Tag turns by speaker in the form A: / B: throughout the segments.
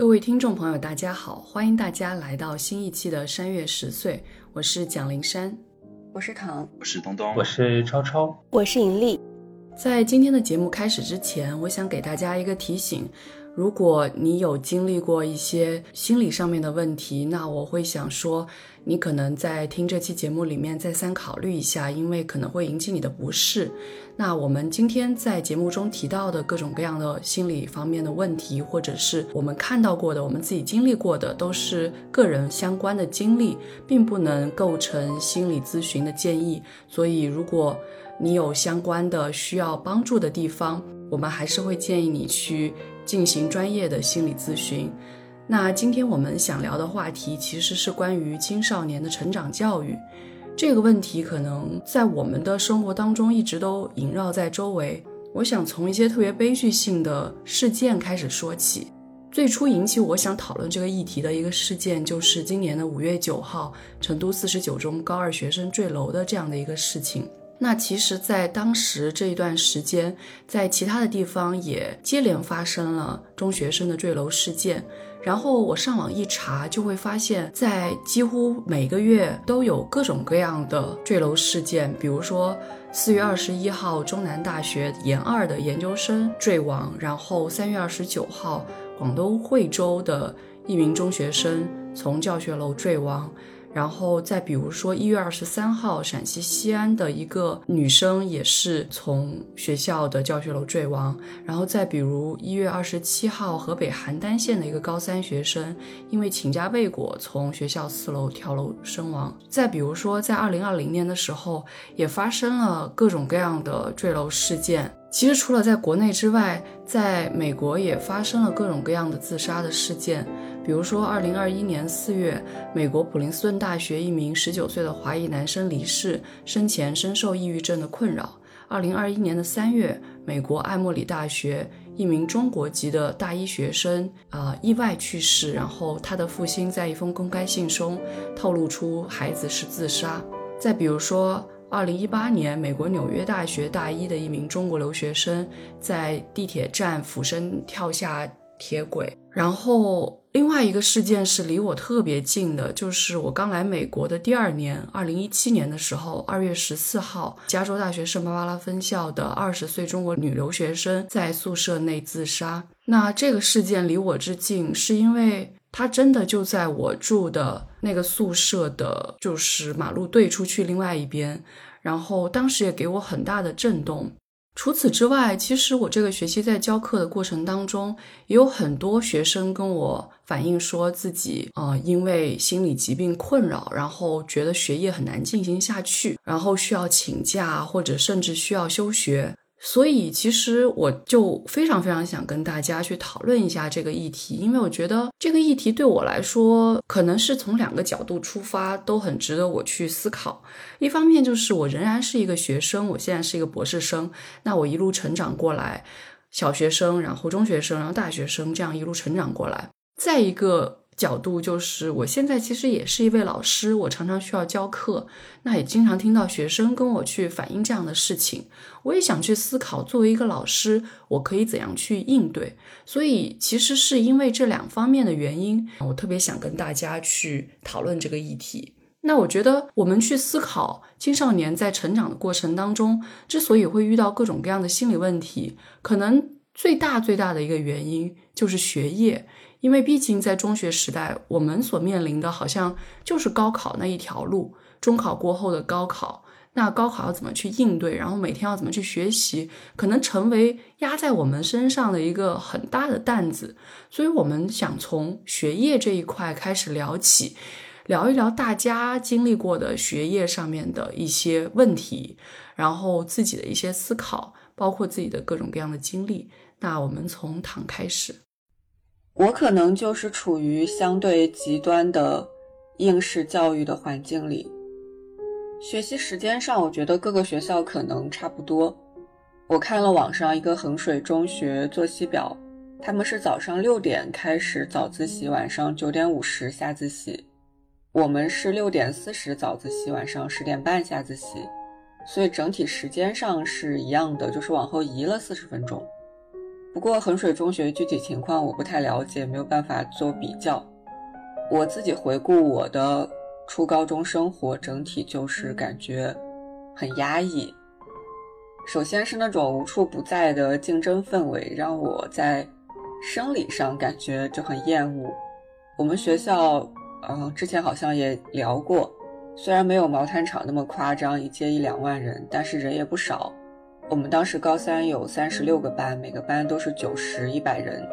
A: 各位听众朋友，大家好，欢迎大家来到新一期的山月十岁，我是蒋灵山，
B: 我是唐，
C: 我是东东，
D: 我是超超，
E: 我是尹丽。
A: 在今天的节目开始之前，我想给大家一个提醒。如果你有经历过一些心理上面的问题，那我会想说，你可能在听这期节目里面再三考虑一下，因为可能会引起你的不适。那我们今天在节目中提到的各种各样的心理方面的问题，或者是我们看到过的、我们自己经历过的，都是个人相关的经历，并不能构成心理咨询的建议。所以，如果你有相关的需要帮助的地方，我们还是会建议你去。进行专业的心理咨询。那今天我们想聊的话题其实是关于青少年的成长教育这个问题，可能在我们的生活当中一直都萦绕在周围。我想从一些特别悲剧性的事件开始说起。最初引起我想讨论这个议题的一个事件，就是今年的五月九号，成都四十九中高二学生坠楼的这样的一个事情。那其实，在当时这一段时间，在其他的地方也接连发生了中学生的坠楼事件。然后我上网一查，就会发现，在几乎每个月都有各种各样的坠楼事件。比如说，四月二十一号，中南大学研二的研究生坠亡；然后三月二十九号，广东惠州的一名中学生从教学楼坠亡。然后再比如说，一月二十三号，陕西西安的一个女生也是从学校的教学楼坠亡。然后再比如一月二十七号，河北邯郸县的一个高三学生因为请假未果，从学校四楼跳楼身亡。再比如说，在二零二零年的时候，也发生了各种各样的坠楼事件。其实除了在国内之外，在美国也发生了各种各样的自杀的事件。比如说，二零二一年四月，美国普林斯顿大学一名十九岁的华裔男生离世，生前深受抑郁症的困扰。二零二一年的三月，美国艾默里大学一名中国籍的大一学生啊意外去世，然后他的父亲在一封公开信中透露出孩子是自杀。再比如说，二零一八年，美国纽约大学大一的一名中国留学生在地铁站俯身跳下铁轨，然后。另外一个事件是离我特别近的，就是我刚来美国的第二年，二零一七年的时候，二月十四号，加州大学圣巴巴拉分校的二十岁中国女留学生在宿舍内自杀。那这个事件离我之近，是因为她真的就在我住的那个宿舍的，就是马路对出去另外一边，然后当时也给我很大的震动。除此之外，其实我这个学期在教课的过程当中，也有很多学生跟我反映说自己呃，因为心理疾病困扰，然后觉得学业很难进行下去，然后需要请假，或者甚至需要休学。所以，其实我就非常非常想跟大家去讨论一下这个议题，因为我觉得这个议题对我来说，可能是从两个角度出发，都很值得我去思考。一方面就是我仍然是一个学生，我现在是一个博士生，那我一路成长过来，小学生，然后中学生，然后大学生，这样一路成长过来。再一个。角度就是，我现在其实也是一位老师，我常常需要教课，那也经常听到学生跟我去反映这样的事情，我也想去思考，作为一个老师，我可以怎样去应对。所以，其实是因为这两方面的原因，我特别想跟大家去讨论这个议题。那我觉得，我们去思考青少年在成长的过程当中，之所以会遇到各种各样的心理问题，可能最大最大的一个原因就是学业。因为毕竟在中学时代，我们所面临的好像就是高考那一条路，中考过后的高考，那高考要怎么去应对，然后每天要怎么去学习，可能成为压在我们身上的一个很大的担子。所以，我们想从学业这一块开始聊起，聊一聊大家经历过的学业上面的一些问题，然后自己的一些思考，包括自己的各种各样的经历。那我们从躺开始。
B: 我可能就是处于相对极端的应试教育的环境里，学习时间上，我觉得各个学校可能差不多。我看了网上一个衡水中学作息表，他们是早上六点开始早自习，晚上九点五十下自习。我们是六点四十早自习，晚上十点半下自习，所以整体时间上是一样的，就是往后移了四十分钟。不过衡水中学具体情况我不太了解，没有办法做比较。我自己回顾我的初高中生活，整体就是感觉很压抑。首先是那种无处不在的竞争氛围，让我在生理上感觉就很厌恶。我们学校，嗯，之前好像也聊过，虽然没有毛毯厂那么夸张，一届一两万人，但是人也不少。我们当时高三有三十六个班，每个班都是九十一百人，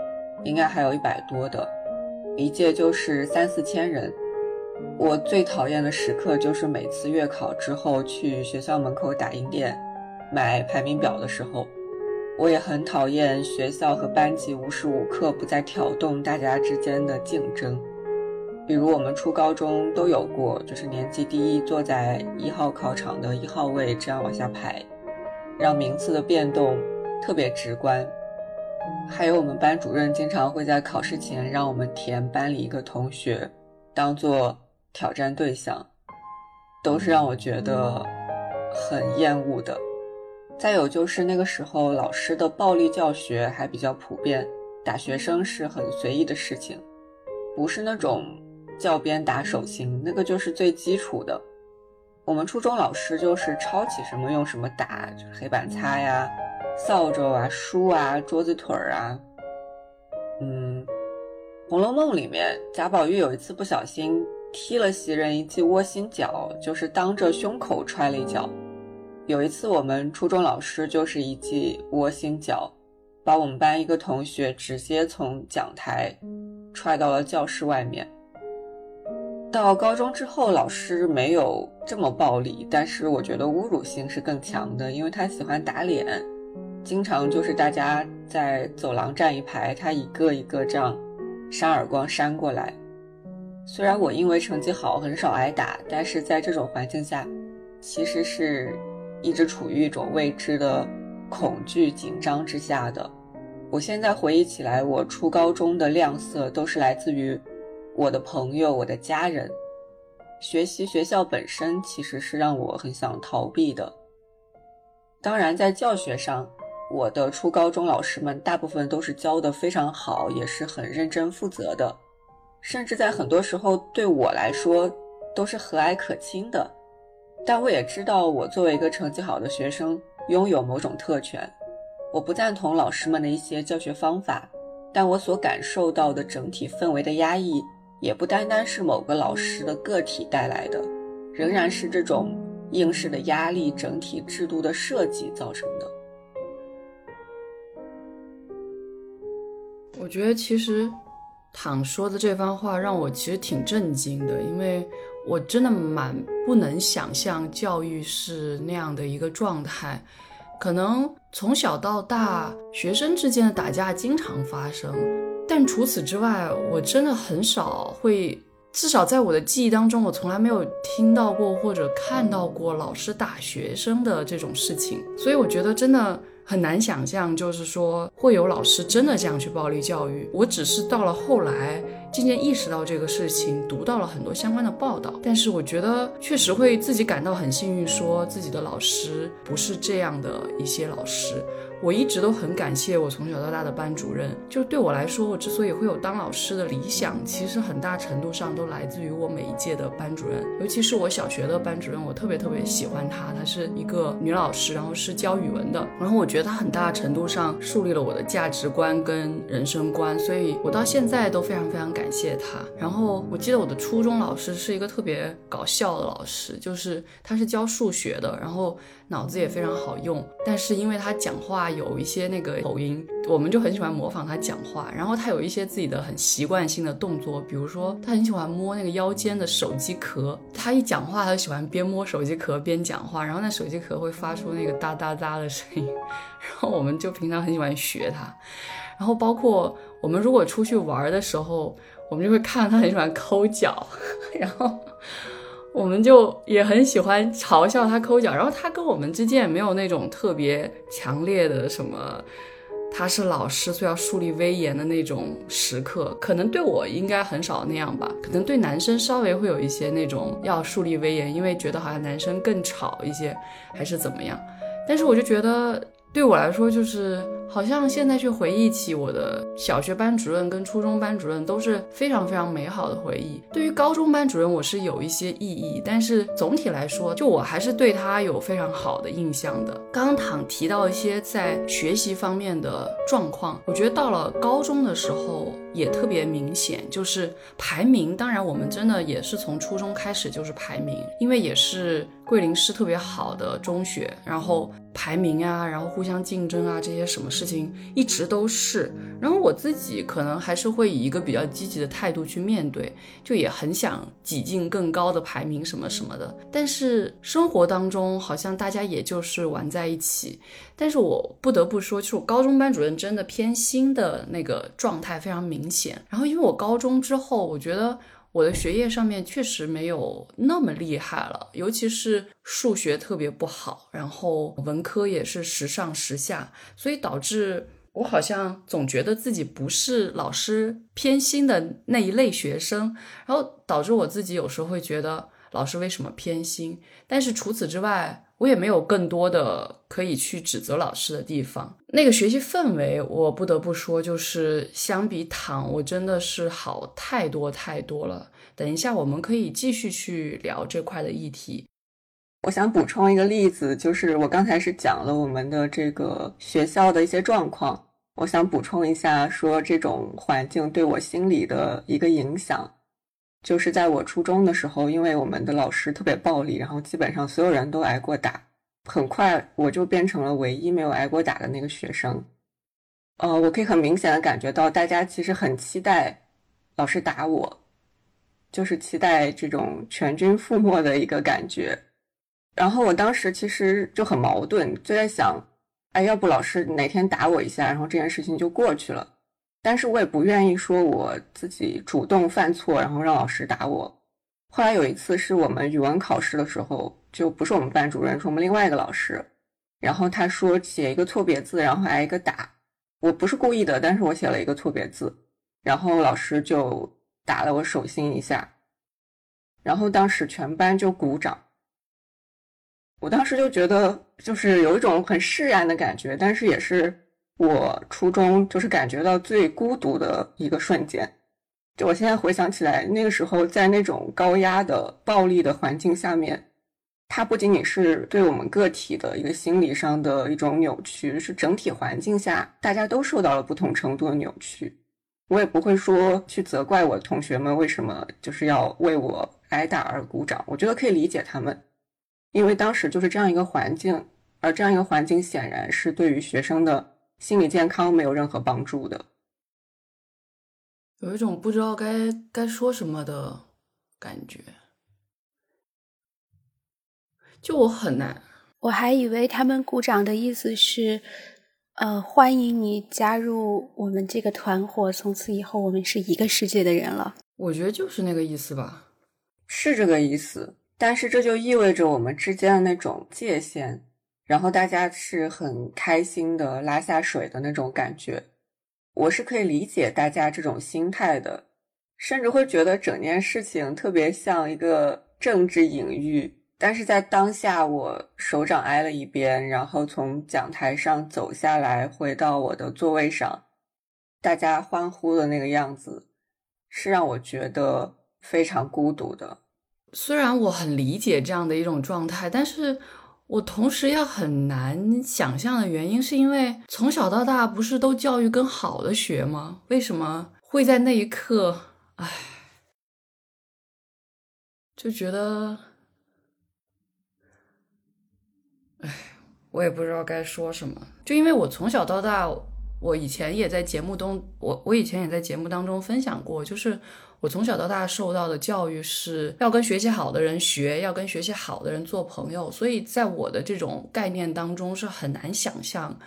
B: 应该还有一百多的，一届就是三四千人。我最讨厌的时刻就是每次月考之后去学校门口打印店买排名表的时候。我也很讨厌学校和班级无时无刻不在挑动大家之间的竞争，比如我们初高中都有过，就是年级第一坐在一号考场的一号位，这样往下排。让名次的变动特别直观，还有我们班主任经常会在考试前让我们填班里一个同学，当做挑战对象，都是让我觉得很厌恶的。再有就是那个时候老师的暴力教学还比较普遍，打学生是很随意的事情，不是那种教鞭打手心，那个就是最基础的。我们初中老师就是抄起什么用什么打，就是黑板擦呀、扫帚啊、书啊、桌子腿儿啊。嗯，《红楼梦》里面贾宝玉有一次不小心踢了袭人一记窝心脚，就是当着胸口踹了一脚。有一次我们初中老师就是一记窝心脚，把我们班一个同学直接从讲台踹到了教室外面。到高中之后，老师没有这么暴力，但是我觉得侮辱性是更强的，因为他喜欢打脸，经常就是大家在走廊站一排，他一个一个这样扇耳光扇过来。虽然我因为成绩好很少挨打，但是在这种环境下，其实是一直处于一种未知的恐惧紧张之下的。我现在回忆起来，我初高中的亮色都是来自于。我的朋友，我的家人，学习学校本身其实是让我很想逃避的。当然，在教学上，我的初高中老师们大部分都是教的非常好，也是很认真负责的，甚至在很多时候对我来说都是和蔼可亲的。但我也知道，我作为一个成绩好的学生，拥有某种特权。我不赞同老师们的一些教学方法，但我所感受到的整体氛围的压抑。也不单单是某个老师的个体带来的，仍然是这种应试的压力、整体制度的设计造成的。
A: 我觉得其实躺说的这番话让我其实挺震惊的，因为我真的蛮不能想象教育是那样的一个状态。可能从小到大，学生之间的打架经常发生。但除此之外，我真的很少会，至少在我的记忆当中，我从来没有听到过或者看到过老师打学生的这种事情。所以我觉得真的很难想象，就是说会有老师真的这样去暴力教育。我只是到了后来渐渐意识到这个事情，读到了很多相关的报道。但是我觉得确实会自己感到很幸运，说自己的老师不是这样的一些老师。我一直都很感谢我从小到大的班主任。就对我来说，我之所以会有当老师的理想，其实很大程度上都来自于我每一届的班主任。尤其是我小学的班主任，我特别特别喜欢她。她是一个女老师，然后是教语文的。然后我觉得她很大程度上树立了我的价值观跟人生观，所以我到现在都非常非常感谢她。然后我记得我的初中老师是一个特别搞笑的老师，就是他是教数学的，然后。脑子也非常好用，但是因为他讲话有一些那个口音，我们就很喜欢模仿他讲话。然后他有一些自己的很习惯性的动作，比如说他很喜欢摸那个腰间的手机壳。他一讲话，他就喜欢边摸手机壳边讲话，然后那手机壳会发出那个哒哒哒的声音。然后我们就平常很喜欢学他。然后包括我们如果出去玩的时候，我们就会看到他很喜欢抠脚，然后。我们就也很喜欢嘲笑他抠脚，然后他跟我们之间也没有那种特别强烈的什么，他是老师，所以要树立威严的那种时刻。可能对我应该很少那样吧，可能对男生稍微会有一些那种要树立威严，因为觉得好像男生更吵一些，还是怎么样。但是我就觉得对我来说，就是好像现在去回忆起我的小学班主任跟初中班主任都是非常非常美好的回忆。对于高中班主任，我是有一些异议，但是总体来说，就我还是对他有非常好的印象的。刚刚躺提到一些在学习方面的状况，我觉得到了高中的时候也特别明显，就是排名。当然，我们真的也是从初中开始就是排名，因为也是。桂林市特别好的中学，然后排名啊，然后互相竞争啊，这些什么事情一直都是。然后我自己可能还是会以一个比较积极的态度去面对，就也很想挤进更高的排名什么什么的。但是生活当中好像大家也就是玩在一起。但是我不得不说，就是高中班主任真的偏心的那个状态非常明显。然后因为我高中之后，我觉得。我的学业上面确实没有那么厉害了，尤其是数学特别不好，然后文科也是时上时下，所以导致我好像总觉得自己不是老师偏心的那一类学生，然后导致我自己有时候会觉得老师为什么偏心，但是除此之外。我也没有更多的可以去指责老师的地方。那个学习氛围，我不得不说，就是相比躺，我真的是好太多太多了。等一下，我们可以继续去聊这块的议题。
B: 我想补充一个例子，就是我刚才是讲了我们的这个学校的一些状况，我想补充一下，说这种环境对我心理的一个影响。就是在我初中的时候，因为我们的老师特别暴力，然后基本上所有人都挨过打。很快我就变成了唯一没有挨过打的那个学生。呃，我可以很明显的感觉到，大家其实很期待老师打我，就是期待这种全军覆没的一个感觉。然后我当时其实就很矛盾，就在想，哎，要不老师哪天打我一下，然后这件事情就过去了。但是我也不愿意说我自己主动犯错，然后让老师打我。后来有一次是我们语文考试的时候，就不是我们班主任，是我们另外一个老师。然后他说写一个错别字，然后挨一个打。我不是故意的，但是我写了一个错别字，然后老师就打了我手心一下。然后当时全班就鼓掌。我当时就觉得就是有一种很释然的感觉，但是也是。我初中就是感觉到最孤独的一个瞬间，就我现在回想起来，那个时候在那种高压的暴力的环境下面，它不仅仅是对我们个体的一个心理上的一种扭曲，是整体环境下大家都受到了不同程度的扭曲。我也不会说去责怪我同学们为什么就是要为我挨打而鼓掌，我觉得可以理解他们，因为当时就是这样一个环境，而这样一个环境显然是对于学生的。心理健康没有任何帮助的，
A: 有一种不知道该该说什么的感觉，就我很难。
C: 我还以为他们鼓掌的意思是，呃，欢迎你加入我们这个团伙，从此以后我们是一个世界的人了。
A: 我觉得就是那个意思吧，
B: 是这个意思。但是这就意味着我们之间的那种界限。然后大家是很开心的拉下水的那种感觉，我是可以理解大家这种心态的，甚至会觉得整件事情特别像一个政治隐喻。但是在当下，我手掌挨了一边，然后从讲台上走下来，回到我的座位上，大家欢呼的那个样子，是让我觉得非常孤独的。
A: 虽然我很理解这样的一种状态，但是。我同时也很难想象的原因，是因为从小到大不是都教育跟好的学吗？为什么会在那一刻，唉，就觉得，唉，我也不知道该说什么。就因为我从小到大，我以前也在节目中，我我以前也在节目当中分享过，就是。我从小到大受到的教育是要跟学习好的人学，要跟学习好的人做朋友，所以在我的这种概念当中是很难想象，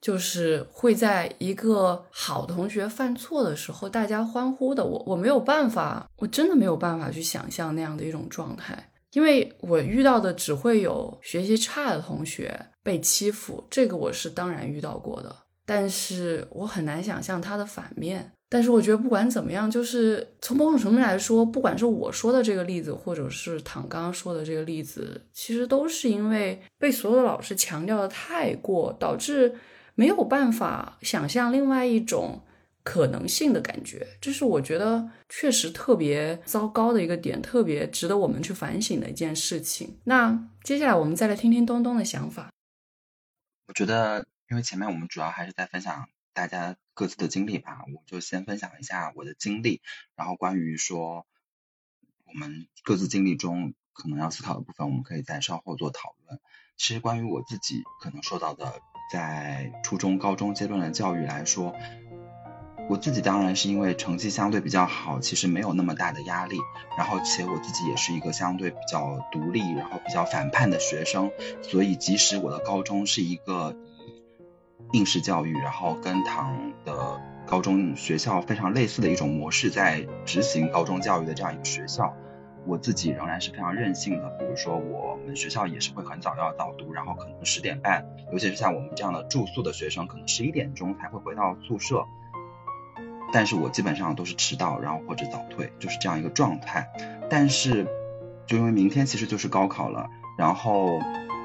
A: 就是会在一个好同学犯错的时候大家欢呼的。我我没有办法，我真的没有办法去想象那样的一种状态，因为我遇到的只会有学习差的同学被欺负，这个我是当然遇到过的，但是我很难想象它的反面。但是我觉得不管怎么样，就是从某种程度来说，不管是我说的这个例子，或者是唐刚刚说的这个例子，其实都是因为被所有的老师强调的太过，导致没有办法想象另外一种可能性的感觉，这是我觉得确实特别糟糕的一个点，特别值得我们去反省的一件事情。那接下来我们再来听听东东的想法。
D: 我觉得，因为前面我们主要还是在分享大家各自的经历吧，我就先分享一下我的经历，然后关于说我们各自经历中可能要思考的部分，我们可以在稍后做讨论。其实关于我自己可能受到的在初中、高中阶段的教育来说，我自己当然是因为成绩相对比较好，其实没有那么大的压力，然后且我自己也是一个相对比较独立，然后比较反叛的学生，所以即使我的高中是一个应试教育，然后跟唐的高中学校非常类似的一种模式在执行高中教育的这样一个学校，我自己仍然是非常任性的。比如说我们学校也是会很早要早读，然后可能十点半，尤其是像我们这样的住宿的学生，可能十一点钟才会回到宿舍。但是我基本上都是迟到，然后或者早退，就是这样一个状态。但是，就因为明天其实就是高考了，然后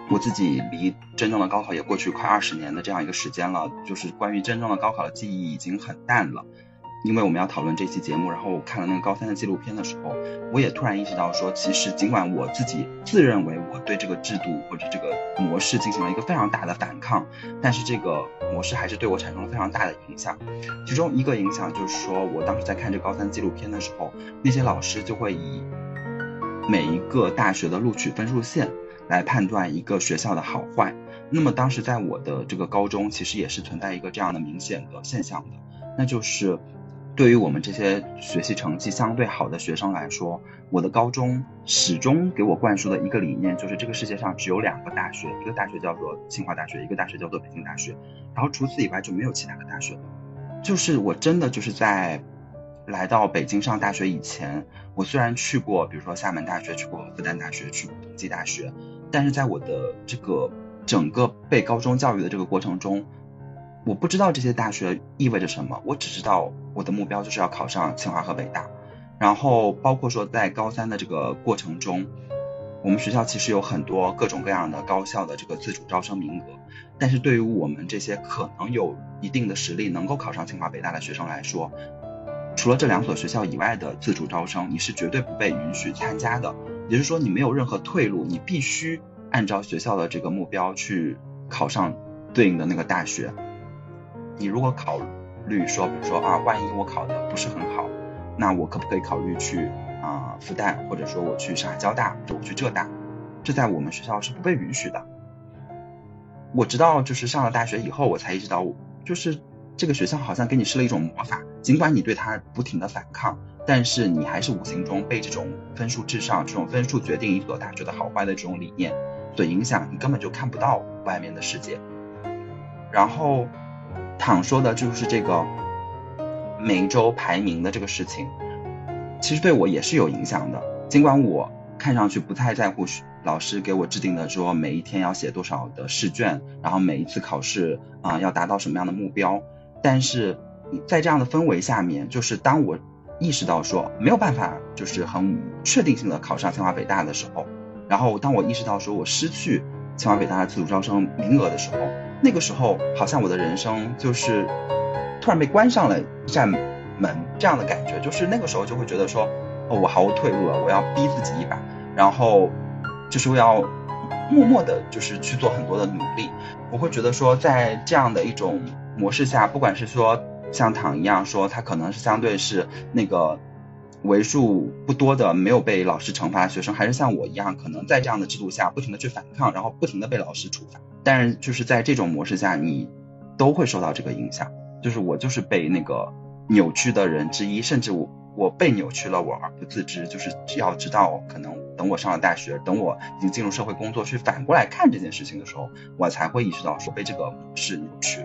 D: 我自己离真正的高考也过去快二十年的这样一个时间了，就是关于真正的高考的记忆已经很淡了。因为我们要讨论这期节目，然后我看了那个高三的纪录片的时候，我也突然意识到说，其实尽管我自己自认为我对这个制度或者这个模式进行了一个非常大的反抗，但是这个模式还是对我产生了非常大的影响。其中一个影响就是说，我当时在看这高三纪录片的时候，那些老师就会以每一个大学的录取分数线来判断一个学校的好坏。那么当时在我的这个高中，其实也是存在一个这样的明显的现象的，那就是。对于我们这些学习成绩相对好的学生来说，我的高中始终给我灌输的一个理念就是，这个世界上只有两个大学，一个大学叫做清华大学，一个大学叫做北京大学，然后除此以外就没有其他的大学了。就是我真的就是在来到北京上大学以前，我虽然去过，比如说厦门大学，去过复旦大学，去过同济大学，但是在我的这个整个被高中教育的这个过程中。我不知道这些大学意味着什么，我只知道我的目标就是要考上清华和北大。然后包括说在高三的这个过程中，我们学校其实有很多各种各样的高校的这个自主招生名额，但是对于我们这些可能有一定的实力能够考上清华北大的学生来说，除了这两所学校以外的自主招生，你是绝对不被允许参加的。也就是说，你没有任何退路，你必须按照学校的这个目标去考上对应的那个大学。你如果考虑说，比如说啊，万一我考的不是很好，那我可不可以考虑去啊复旦，或者说我去上海交大，或者我去浙大？这在我们学校是不被允许的。我知道，就是上了大学以后，我才意识到，就是这个学校好像给你施了一种魔法，尽管你对它不停的反抗，但是你还是无形中被这种分数至上、这种分数决定一所大学的好坏的这种理念所影响，你根本就看不到外面的世界，然后。躺说的就是这个每周排名的这个事情，其实对我也是有影响的。尽管我看上去不太在乎老师给我制定的说每一天要写多少的试卷，然后每一次考试啊要达到什么样的目标，但是在这样的氛围下面，就是当我意识到说没有办法就是很确定性的考上清华北大的时候，然后当我意识到说我失去清华北大的自主招生名额的时候。那个时候，好像我的人生就是突然被关上了一扇门，这样的感觉，就是那个时候就会觉得说，哦，我毫无退路了，我要逼自己一把，然后就是要默默的，就是去做很多的努力。我会觉得说，在这样的一种模式下，不管是说像躺一样说，他可能是相对是那个。为数不多的没有被老师惩罚的学生，还是像我一样，可能在这样的制度下不停的去反抗，然后不停的被老师处罚。但是就是在这种模式下，你都会受到这个影响。就是我就是被那个扭曲的人之一，甚至我我被扭曲了，我而不自知。就是要直到可能等我上了大学，等我已经进入社会工作，去反过来看这件事情的时候，我才会意识到说被这个模式扭曲。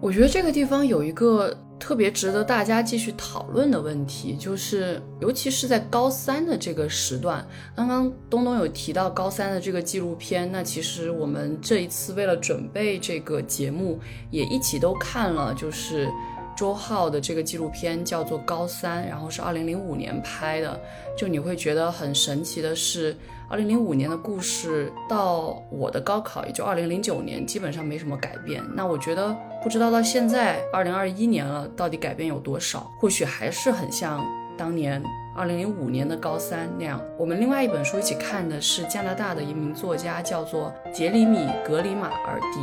A: 我觉得这个地方有一个。特别值得大家继续讨论的问题，就是尤其是在高三的这个时段，刚刚东东有提到高三的这个纪录片，那其实我们这一次为了准备这个节目，也一起都看了，就是周浩的这个纪录片叫做《高三》，然后是二零零五年拍的。就你会觉得很神奇的是，二零零五年的故事到我的高考，也就二零零九年，基本上没什么改变。那我觉得，不知道到现在二零二一年了，到底改变有多少？或许还是很像当年。二零零五年的高三那样，我们另外一本书一起看的是加拿大的一名作家，叫做杰里米·格里马尔迪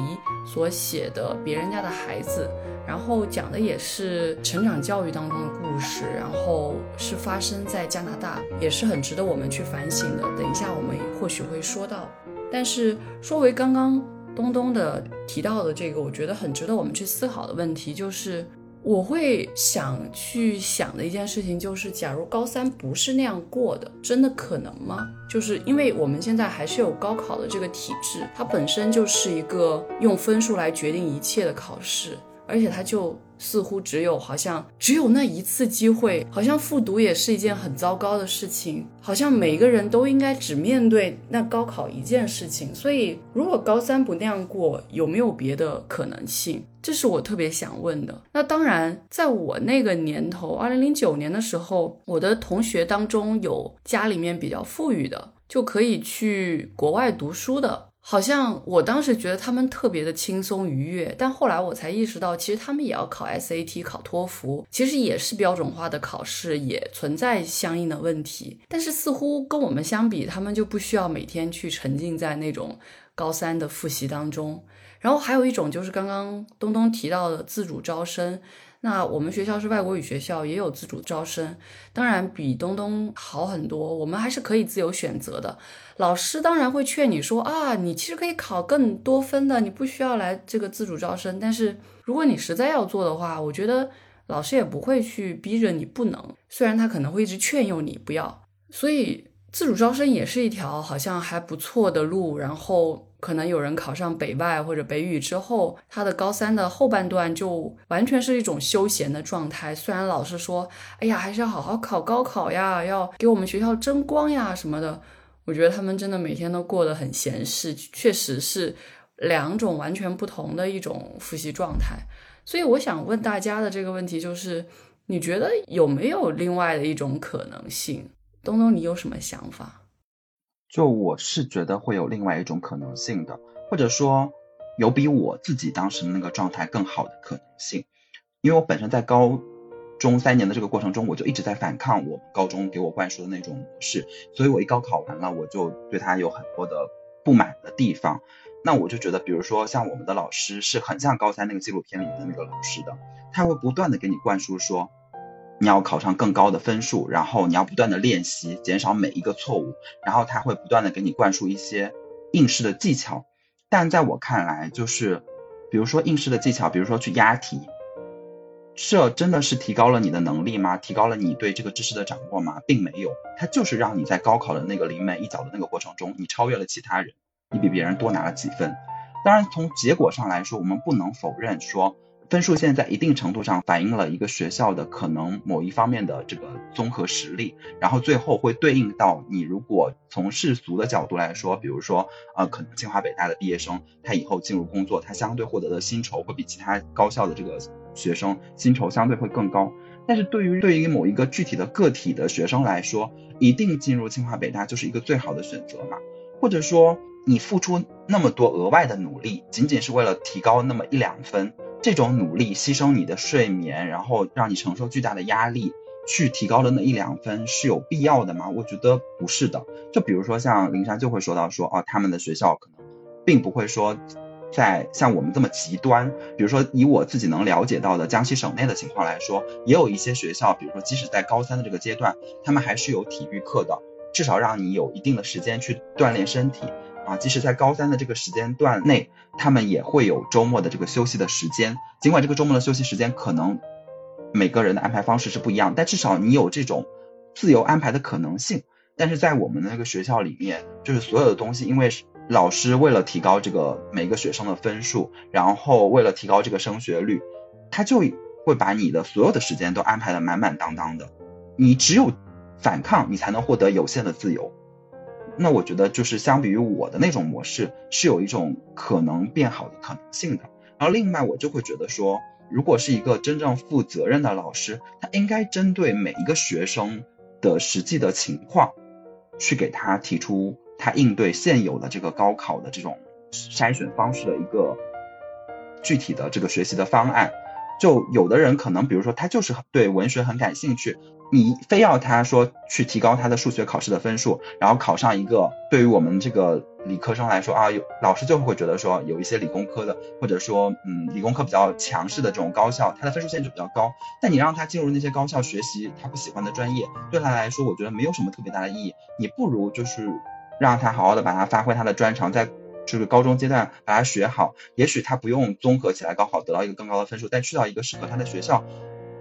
A: 所写的《别人家的孩子》，然后讲的也是成长教育当中的故事，然后是发生在加拿大，也是很值得我们去反省的。等一下我们或许会说到，但是说回刚刚东东的提到的这个，我觉得很值得我们去思考的问题就是。我会想去想的一件事情就是，假如高三不是那样过的，真的可能吗？就是因为我们现在还是有高考的这个体制，它本身就是一个用分数来决定一切的考试，而且它就。似乎只有好像只有那一次机会，好像复读也是一件很糟糕的事情，好像每个人都应该只面对那高考一件事情。所以，如果高三不那样过，有没有别的可能性？这是我特别想问的。那当然，在我那个年头，二零零九年的时候，我的同学当中有家里面比较富裕的，就可以去国外读书的。好像我当时觉得他们特别的轻松愉悦，但后来我才意识到，其实他们也要考 SAT、考托福，其实也是标准化的考试，也存在相应的问题。但是似乎跟我们相比，他们就不需要每天去沉浸在那种高三的复习当中。然后还有一种就是刚刚东东提到的自主招生。那我们学校是外国语学校，也有自主招生，当然比东东好很多。我们还是可以自由选择的。老师当然会劝你说啊，你其实可以考更多分的，你不需要来这个自主招生。但是如果你实在要做的话，我觉得老师也不会去逼着你不能，虽然他可能会一直劝诱你不要。所以自主招生也是一条好像还不错的路，然后。可能有人考上北外或者北语之后，他的高三的后半段就完全是一种休闲的状态。虽然老师说，哎呀，还是要好好考高考呀，要给我们学校争光呀什么的，我觉得他们真的每天都过得很闲适，确实是两种完全不同的一种复习状态。所以我想问大家的这个问题就是，你觉得有没有另外的一种可能性？东东，你有什么想法？
D: 就我是觉得会有另外一种可能性的，或者说有比我自己当时的那个状态更好的可能性，因为我本身在高中三年的这个过程中，我就一直在反抗我们高中给我灌输的那种模式，所以我一高考完了，我就对他有很多的不满的地方。那我就觉得，比如说像我们的老师是很像高三那个纪录片里面的那个老师的，他会不断的给你灌输说。你要考上更高的分数，然后你要不断的练习，减少每一个错误，然后他会不断的给你灌输一些应试的技巧。但在我看来，就是比如说应试的技巧，比如说去押题，这真的是提高了你的能力吗？提高了你对这个知识的掌握吗？并没有，它就是让你在高考的那个临门一脚的那个过程中，你超越了其他人，你比别人多拿了几分。当然，从结果上来说，我们不能否认说。分数线在一定程度上反映了一个学校的可能某一方面的这个综合实力，然后最后会对应到你如果从世俗的角度来说，比如说呃，可能清华北大的毕业生，他以后进入工作，他相对获得的薪酬会比其他高校的这个学生薪酬相对会更高。但是对于对于某一个具体的个体的学生来说，一定进入清华北大就是一个最好的选择嘛？或者说你付出那么多额外的努力，仅仅是为了提高那么一两分？这种努力牺牲你的睡眠，然后让你承受巨大的压力，去提高的那一两分是有必要的吗？我觉得不是的。就比如说像灵山就会说到说，哦，他们的学校可能并不会说在像我们这么极端。比如说以我自己能了解到的江西省内的情况来说，也有一些学校，比如说即使在高三的这个阶段，他们还是有体育课的，至少让你有一定的时间去锻炼身体。啊，即使在高三的这个时间段内，他们也会有周末的这个休息的时间。尽管这个周末的休息时间可能每个人的安排方式是不一样，但至少你有这种自由安排的可能性。但是在我们的那个学校里面，就是所有的东西，因为老师为了提高这个每个学生的分数，然后为了提高这个升学率，他就会把你的所有的时间都安排的满满当当的。你只有反抗，你才能获得有限的自由。那我觉得就是相比于我的那种模式，是有一种可能变好的可能性的。然后另外我就会觉得说，如果是一个真正负责任的老师，他应该针对每一个学生的实际的情况，去给他提出他应对现有的这个高考的这种筛选方式的一个具体的这个学习的方案。就有的人可能，比如说他就是对文学很感兴趣，你非要他说去提高他的数学考试的分数，然后考上一个对于我们这个理科生来说啊，有老师就会觉得说有一些理工科的，或者说嗯理工科比较强势的这种高校，他的分数线就比较高。但你让他进入那些高校学习他不喜欢的专业，对他来说，我觉得没有什么特别大的意义。你不如就是让他好好的把他发挥他的专长，在。就是高中阶段把它学好，也许他不用综合起来高考得到一个更高的分数，但去到一个适合他的学校，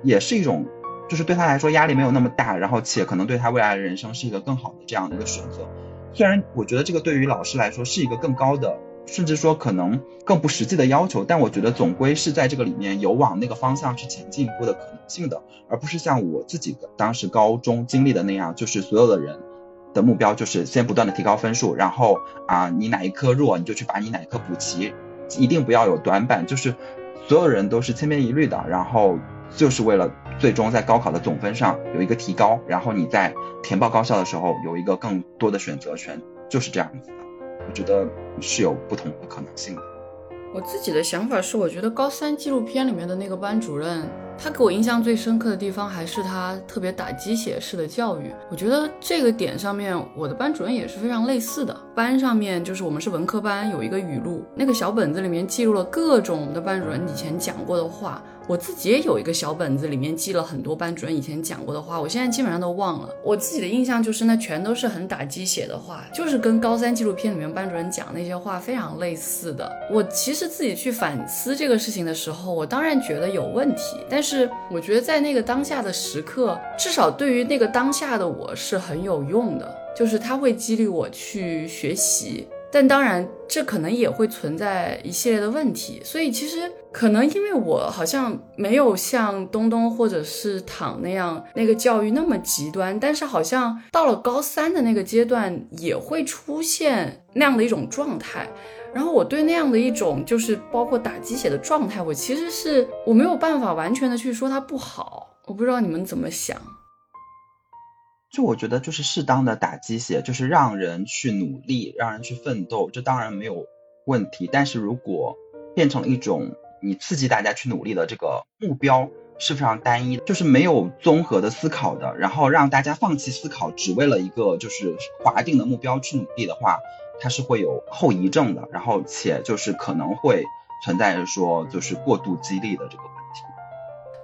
D: 也是一种，就是对他来说压力没有那么大，然后且可能对他未来的人生是一个更好的这样的一个选择。虽然我觉得这个对于老师来说是一个更高的，甚至说可能更不实际的要求，但我觉得总归是在这个里面有往那个方向去前进一步的可能性的，而不是像我自己的当时高中经历的那样，就是所有的人。的目标就是先不断的提高分数，然后啊，你哪一科弱，你就去把你哪一科补齐，一定不要有短板，就是所有人都是千篇一律的，然后就是为了最终在高考的总分上有一个提高，然后你在填报高校的时候有一个更多的选择权，就是这样子的。我觉得是有不同的可能性的。
A: 我自己的想法是，我觉得高三纪录片里面的那个班主任。他给我印象最深刻的地方还是他特别打鸡血式的教育。我觉得这个点上面，我的班主任也是非常类似的。班上面就是我们是文科班，有一个语录，那个小本子里面记录了各种我们的班主任以前讲过的话。我自己也有一个小本子，里面记了很多班主任以前讲过的话，我现在基本上都忘了。我自己的印象就是那全都是很打鸡血的话，就是跟高三纪录片里面班主任讲那些话非常类似的。我其实自己去反思这个事情的时候，我当然觉得有问题，但是我觉得在那个当下的时刻，至少对于那个当下的我是很有用的，就是它会激励我去学习。但当然，这可能也会存在一系列的问题，所以其实可能因为我好像没有像东东或者是躺那样那个教育那么极端，但是好像到了高三的那个阶段也会出现那样的一种状态，然后我对那样的一种就是包括打鸡血的状态，我其实是我没有办法完全的去说它不好，我不知道你们怎么想。
D: 就我觉得，就是适当的打鸡血，就是让人去努力，让人去奋斗，这当然没有问题。但是如果变成了一种你刺激大家去努力的这个目标是非常单一的，就是没有综合的思考的，然后让大家放弃思考，只为了一个就是划定的目标去努力的话，它是会有后遗症的，然后且就是可能会存在着说就是过度激励的这个。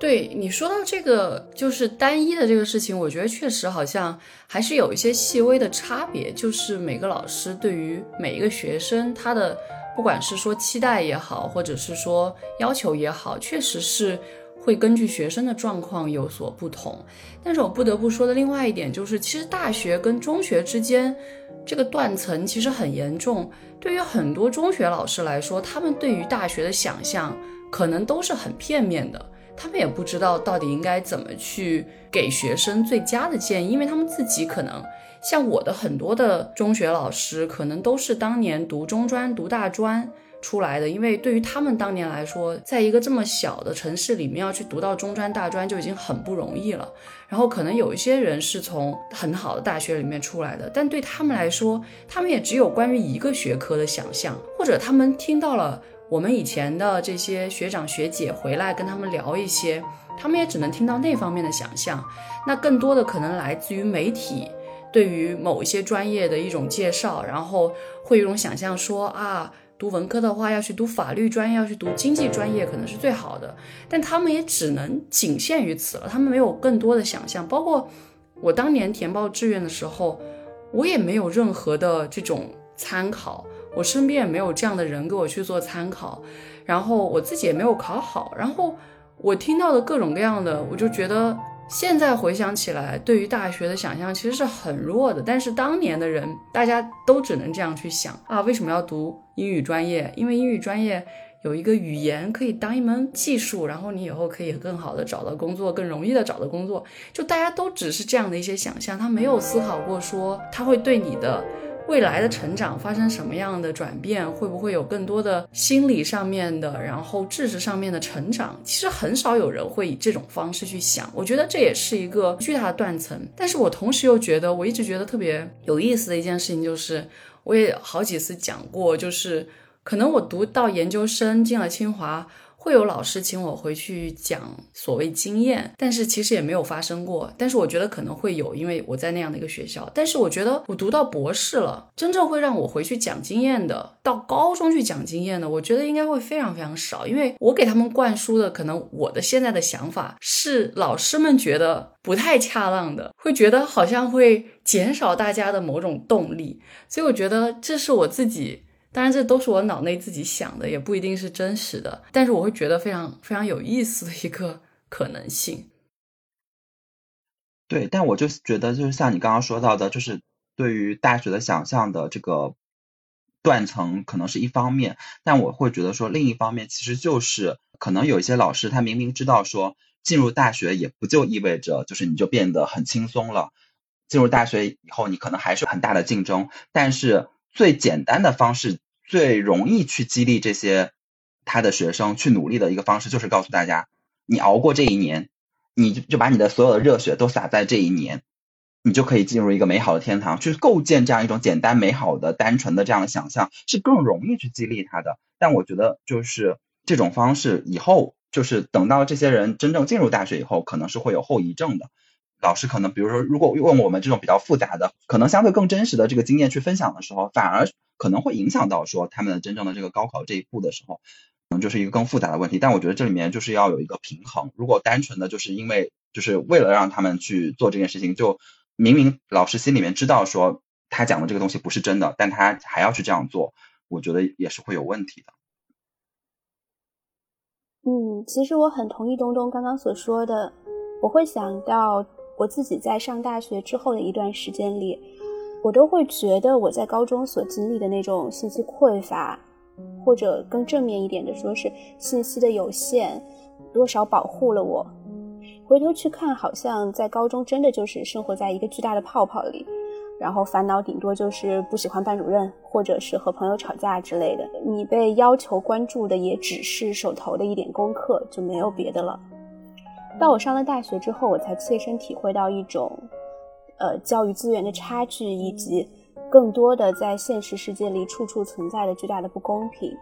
A: 对你说到这个就是单一的这个事情，我觉得确实好像还是有一些细微的差别。就是每个老师对于每一个学生，他的不管是说期待也好，或者是说要求也好，确实是会根据学生的状况有所不同。但是我不得不说的另外一点就是，其实大学跟中学之间这个断层其实很严重。对于很多中学老师来说，他们对于大学的想象可能都是很片面的。他们也不知道到底应该怎么去给学生最佳的建议，因为他们自己可能像我的很多的中学老师，可能都是当年读中专、读大专出来的。因为对于他们当年来说，在一个这么小的城市里面要去读到中专、大专就已经很不容易了。然后可能有一些人是从很好的大学里面出来的，但对他们来说，他们也只有关于一个学科的想象，或者他们听到了。我们以前的这些学长学姐回来跟他们聊一些，他们也只能听到那方面的想象。那更多的可能来自于媒体对于某一些专业的一种介绍，然后会有一种想象说啊，读文科的话要去读法律专业，要去读经济专业可能是最好的。但他们也只能仅限于此了，他们没有更多的想象。包括我当年填报志愿的时候，我也没有任何的这种参考。我身边也没有这样的人给我去做参考，然后我自己也没有考好，然后我听到的各种各样的，我就觉得现在回想起来，对于大学的想象其实是很弱的。但是当年的人，大家都只能这样去想啊，为什么要读英语专业？因为英语专业有一个语言可以当一门技术，然后你以后可以更好的找到工作，更容易的找到工作。就大家都只是这样的一些想象，他没有思考过说他会对你的。未来的成长发生什么样的转变，会不会有更多的心理上面的，然后知识上面的成长？其实很少有人会以这种方式去想。我觉得这也是一个巨大的断层。但是我同时又觉得，我一直觉得特别有意思的一件事情就是，我也好几次讲过，就是可能我读到研究生进了清华。会有老师请我回去讲所谓经验，但是其实也没有发生过。但是我觉得可能会有，因为我在那样的一个学校。但是我觉得我读到博士了，真正会让我回去讲经验的，到高中去讲经验的，我觉得应该会非常非常少。因为我给他们灌输的，可能我的现在的想法是老师们觉得不太恰当的，会觉得好像会减少大家的某种动力。所以我觉得这是我自己。当然，这都是我脑内自己想的，也不一定是真实的。但是我会觉得非常非常有意思的一个可能性。
D: 对，但我就觉得，就是像你刚刚说到的，就是对于大学的想象的这个断层，可能是一方面。但我会觉得说，另一方面，其实就是可能有一些老师，他明明知道说，进入大学也不就意味着就是你就变得很轻松了。进入大学以后，你可能还是很大的竞争，但是。最简单的方式，最容易去激励这些他的学生去努力的一个方式，就是告诉大家，你熬过这一年，你就就把你的所有的热血都洒在这一年，你就可以进入一个美好的天堂。去构建这样一种简单、美好的、单纯的这样的想象，是更容易去激励他的。但我觉得，就是这种方式以后，就是等到这些人真正进入大学以后，可能是会有后遗症的。老师可能，比如说，如果问我们这种比较复杂的，可能相对更真实的这个经验去分享的时候，反而可能会影响到说他们真正的这个高考这一步的时候，可能就是一个更复杂的问题。但我觉得这里面就是要有一个平衡。如果单纯的就是因为就是为了让他们去做这件事情，就明明老师心里面知道说他讲的这个东西不是真的，但他还要去这样做，我觉得也是会有问题的。
C: 嗯，其实我很同意东东刚刚所说的，我会想到。我自己在上大学之后的一段时间里，我都会觉得我在高中所经历的那种信息匮乏，或者更正面一点的说，是信息的有限，多少保护了我。回头去看，好像在高中真的就是生活在一个巨大的泡泡里，然后烦恼顶多就是不喜欢班主任，或者是和朋友吵架之类的。你被要求关注的也只是手头的一点功课，就没有别的了。到我上了大学之后，我才切身体会到一种，呃，教育资源的差距，以及更多的在现实世界里处处存在的巨大的不公平。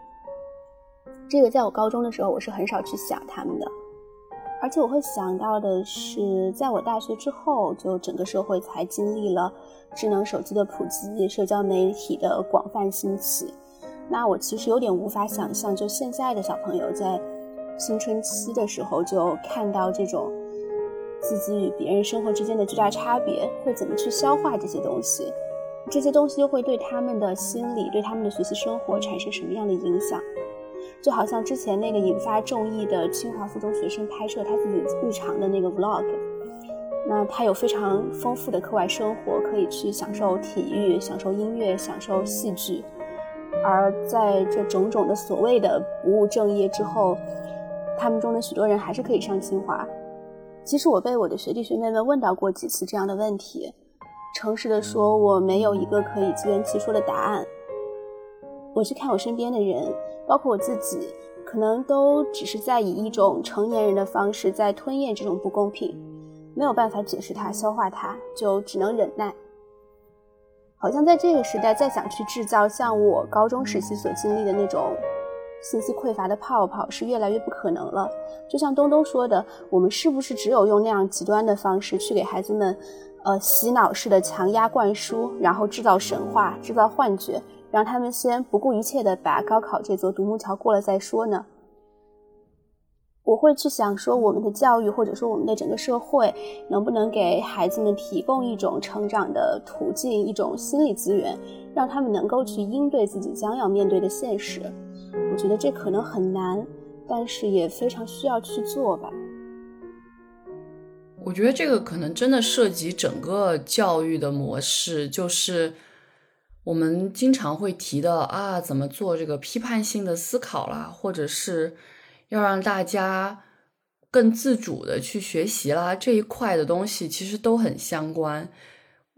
C: 这个在我高中的时候，我是很少去想他们的，而且我会想到的是，在我大学之后，就整个社会才经历了智能手机的普及、社交媒体的广泛兴起。那我其实有点无法想象，就现在的小朋友在。青春期的时候就看到这种自己与别人生活之间的巨大差别，会怎么去消化这些东西？这些东西又会对他们的心理、对他们的学习生活产生什么样的影响？就好像之前那个引发众议的清华附中学生拍摄他自己日常的那个 vlog，那他有非常丰富的课外生活，可以去享受体育、享受音乐、享受戏剧，而在这种种的所谓的不务正业之后。他们中的许多人还是可以上清华。其实我被我的学弟学妹们问到过几次这样的问题，诚实的说，我没有一个可以自圆其说的答案。我去看我身边的人，包括我自己，可能都只是在以一种成年人的方式在吞咽这种不公平，没有办法解释它、消化它，就只能忍耐。好像在这个时代，再想去制造像我高中时期所经历的那种。信息匮乏的泡泡是越来越不可能了。就像东东说的，我们是不是只有用那样极端的方式去给孩子们，呃，洗脑式的强压灌输，然后制造神话、制造幻觉，让他们先不顾一切的把高考这座独木桥过了再说呢？我会去想说，我们的教育或者说我们的整个社会，能不能给孩子们提供一种成长的途径，一种心理资源，让他们能够去应对自己将要面对的现实。我觉得这可能很难，但是也非常需要去做吧。
A: 我觉得这个可能真的涉及整个教育的模式，就是我们经常会提的啊，怎么做这个批判性的思考啦，或者是要让大家更自主的去学习啦，这一块的东西其实都很相关。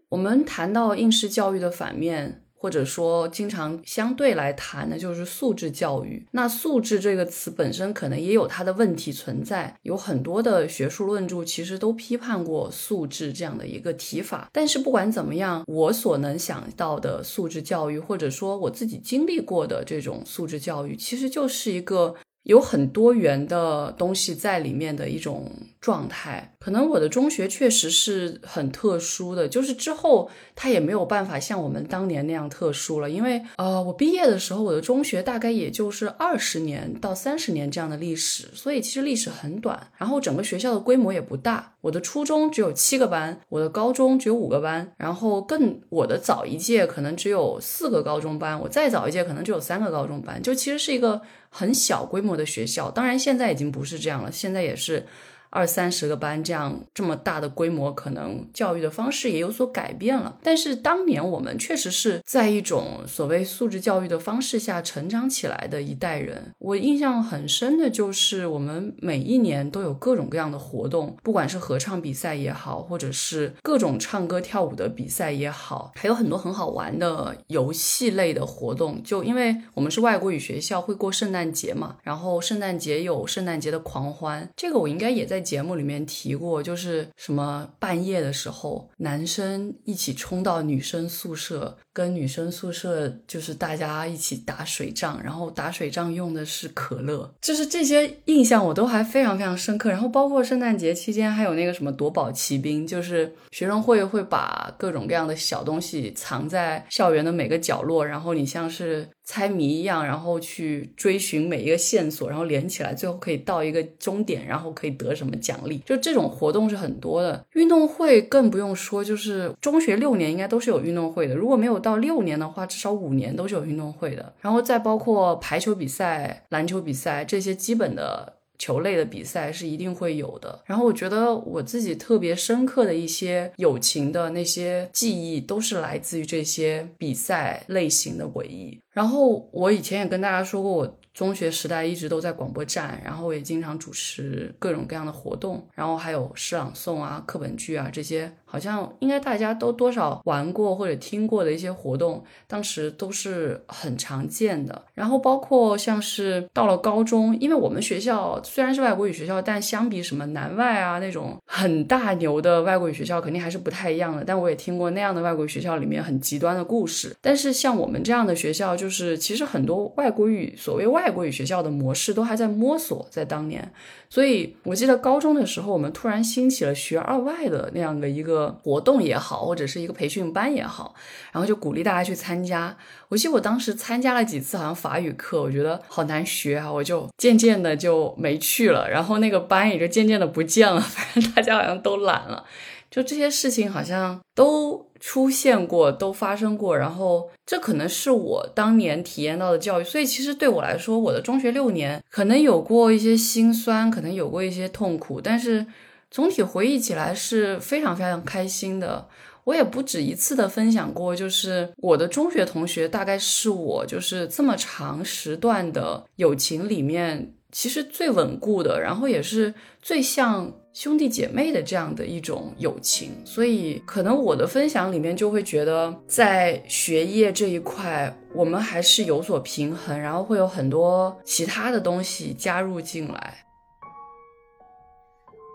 A: 我们谈到应试教育的反面。或者说经常相对来谈的就是素质教育。那素质这个词本身可能也有它的问题存在，有很多的学术论著其实都批判过素质这样的一个提法。但是不管怎么样，我所能想到的素质教育，或者说我自己经历过的这种素质教育，其实就是一个。有很多元的东西在里面的一种状态，可能我的中学确实是很特殊的，就是之后它也没有办法像我们当年那样特殊了，因为呃，我毕业的时候我的中学大概也就是二十年到三十年这样的历史，所以其实历史很短，然后整个学校的规模也不大，我的初中只有七个班，我的高中只有五个班，然后更我的早一届可能只有四个高中班，我再早一届可能只有三个高中班，就其实是一个。很小规模的学校，当然现在已经不是这样了，现在也是。二三十个班这样这么大的规模，可能教育的方式也有所改变了。但是当年我们确实是在一种所谓素质教育的方式下成长起来的一代人。我印象很深的就是我们每一年都有各种各样的活动，不管是合唱比赛也好，或者是各种唱歌跳舞的比赛也好，还有很多很好玩的游戏类的活动。就因为我们是外国语学校，会过圣诞节嘛，然后圣诞节有圣诞节的狂欢，这个我应该也在。节目里面提过，就是什么半夜的时候，男生一起冲到女生宿舍，跟女生宿舍就是大家一起打水仗，然后打水仗用的是可乐，就是这些印象我都还非常非常深刻。然后包括圣诞节期间还有那个什么夺宝奇兵，就是学生会会把各种各样的小东西藏在校园的每个角落，然后你像是。猜谜一样，然后去追寻每一个线索，然后连起来，最后可以到一个终点，然后可以得什么奖励？就这种活动是很多的。运动会更不用说，就是中学六年应该都是有运动会的。如果没有到六年的话，至少五年都是有运动会的。然后再包括排球比赛、篮球比赛这些基本的。球类的比赛是一定会有的，然后我觉得我自己特别深刻的一些友情的那些记忆，都是来自于这些比赛类型的回忆。然后我以前也跟大家说过，我。中学时代一直都在广播站，然后也经常主持各种各样的活动，然后还有诗朗诵啊、课本剧啊这些，好像应该大家都多少玩过或者听过的一些活动，当时都是很常见的。然后包括像是到了高中，因为我们学校虽然是外国语学校，但相比什么南外啊那种很大牛的外国语学校，肯定还是不太一样的。但我也听过那样的外国语学校里面很极端的故事。但是像我们这样的学校，就是其实很多外国语所谓外。国语学校的模式都还在摸索，在当年，所以我记得高中的时候，我们突然兴起了学二外的那样的一个活动也好，或者是一个培训班也好，然后就鼓励大家去参加。我记得我当时参加了几次，好像法语课，我觉得好难学啊，我就渐渐的就没去了，然后那个班也就渐渐的不见了，反正大家好像都懒了。就这些事情好像都出现过，都发生过，然后这可能是我当年体验到的教育，所以其实对我来说，我的中学六年可能有过一些心酸，可能有过一些痛苦，但是总体回忆起来是非常非常开心的。我也不止一次的分享过，就是我的中学同学，大概是我就是这么长时段的友情里面。其实最稳固的，然后也是最像兄弟姐妹的这样的一种友情，所以可能我的分享里面就会觉得，在学业这一块，我们还是有所平衡，然后会有很多其他的东西加入进来。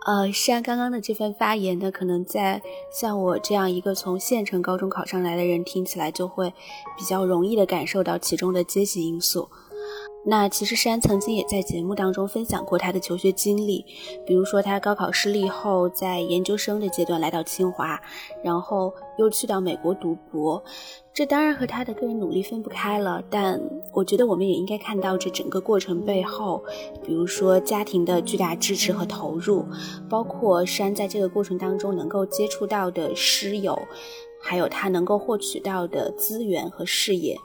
C: 呃，山刚刚的这番发言呢，可能在像我这样一个从县城高中考上来的人听起来，就会比较容易的感受到其中的阶级因素。那其实山曾经也在节目当中分享过他的求学经历，比如说他高考失利后，在研究生的阶段来到清华，然后又去到美国读博，这当然和他的个人努力分不开了。但我觉得我们也应该看到这整个过程背后，比如说家庭的巨大支持和投入，包括山在这个过程当中能够接触到的师友，还有他能够获取到的资源和事业。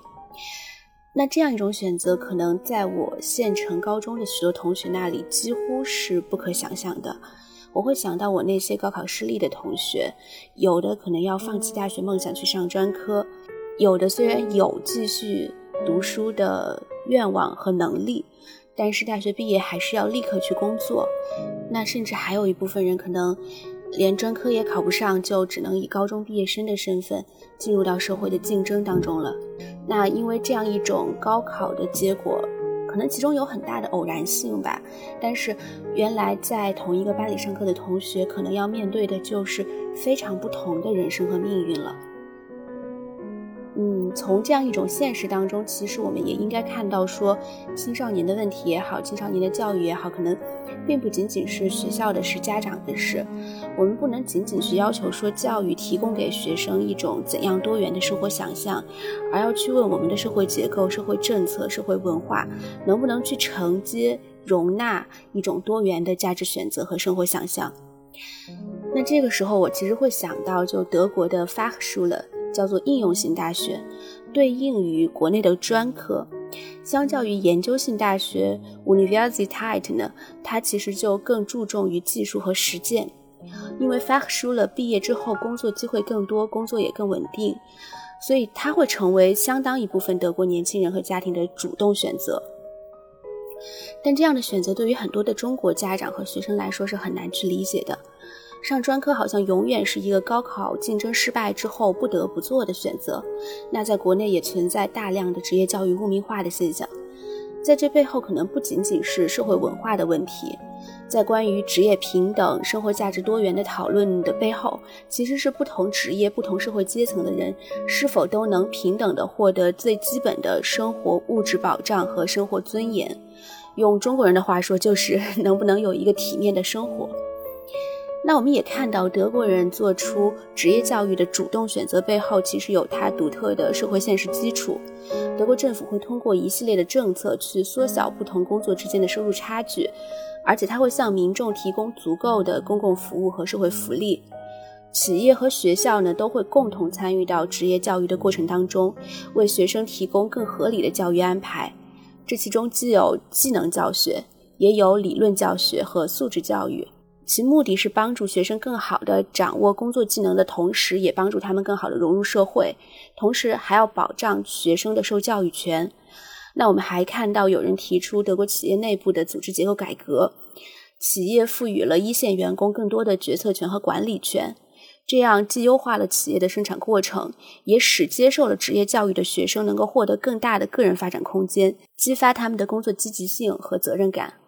C: 那这样一种选择，可能在我县城高中的许多同学那里几乎是不可想象的。我会想到我那些高考失利的同学，有的可能要放弃大学梦想去上专科，有的虽然有继续读书的愿望和能力，但是大学毕业还是要立刻去工作。那甚至还有一部分人可能连专科也考不上，就只能以高中毕业生的身份进入到社会的竞争当中了。那因为这样一种高考的结果，可能其中有很大的偶然性吧。但是原来在同一个班里上课的同学，可能要面对的就是非常不同的人生和命运了。嗯，从这样一种现实当中，其实我们也应该看到，说青少年的问题也好，青少年的教育也好，可能并不仅仅是学校的事、家长的事。我们不能仅仅去要求说教育提供给学生一种怎样多元的生活想象，而要去问我们的社会结构、社会政策、社会文化能不能去承接、容纳一种多元的价值选择和生活想象。那这个时候，我其实会想到，就德国的 Fachschule。叫做应用型大学，对应于国内的专科。相较于研究性大学 Universität 呢，它其实就更注重于技术和实践。因为 Fachschule 毕业之后工作机会更多，工作也更稳定，所以它会成为相当一部分德国年轻人和家庭的主动选择。但这样的选择对于很多的中国家长和学生来说是很难去理解的。上专科好像永远是一个高考竞争失败之后不得不做的选择。那在国内也存在大量的职业教育污名化的现象，在这背后可能不仅仅是社会文化的问题，在关于职业平等、生活价值多元的讨论的背后，其实是不同职业、不同社会阶层的人是否都能平等的获得最基本的生活物质保障和生活尊严。用中国人的话说，就是 能不能有一个体面的生活。那我们也看到，德国人做出职业教育的主动选择背后，其实有它独特的社会现实基础。德国政府会通过一系列的政策去缩小不同工作之间的收入差距，而且它会向民众提供足够的公共服务和社会福利。企业和学校呢，都会共同参与到职业教育的过程当中，为学生提供更合理的教育安排。这其中既有技能教学，也有理论教学和素质教育。其目的是帮助学生更好地掌握工作技能的同时，也帮助他们更好地融入社会，同时还要保障学生的受教育权。那我们还看到有人提出德国企业内部的组织结构改革，企业赋予了一线员工更多的决策权和管理权，这样既优化了企业的生产过程，也使接受了职业教育的学生能够获得更大的个人发展空间，激发他们的工作积极性和责任感。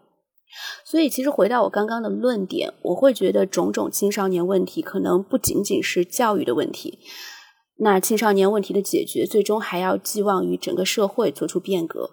C: 所以，其实回到我刚刚的论点，我会觉得种种青少年问题可能不仅仅是教育的问题。那青少年问题的解决，最终还要寄望于整个社会做出变革。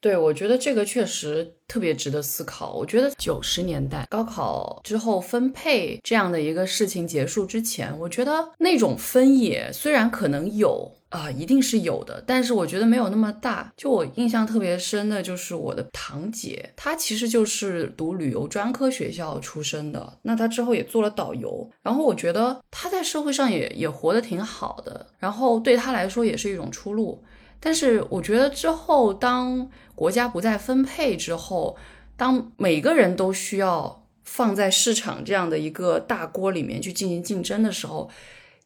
A: 对，我觉得这个确实特别值得思考。我觉得九十年代高考之后分配这样的一个事情结束之前，我觉得那种分野虽然可能有。啊，一定是有的，但是我觉得没有那么大。就我印象特别深的就是我的堂姐，她其实就是读旅游专科学校出身的，那她之后也做了导游，然后我觉得她在社会上也也活得挺好的，然后对她来说也是一种出路。但是我觉得之后当国家不再分配之后，当每个人都需要放在市场这样的一个大锅里面去进行竞争的时候。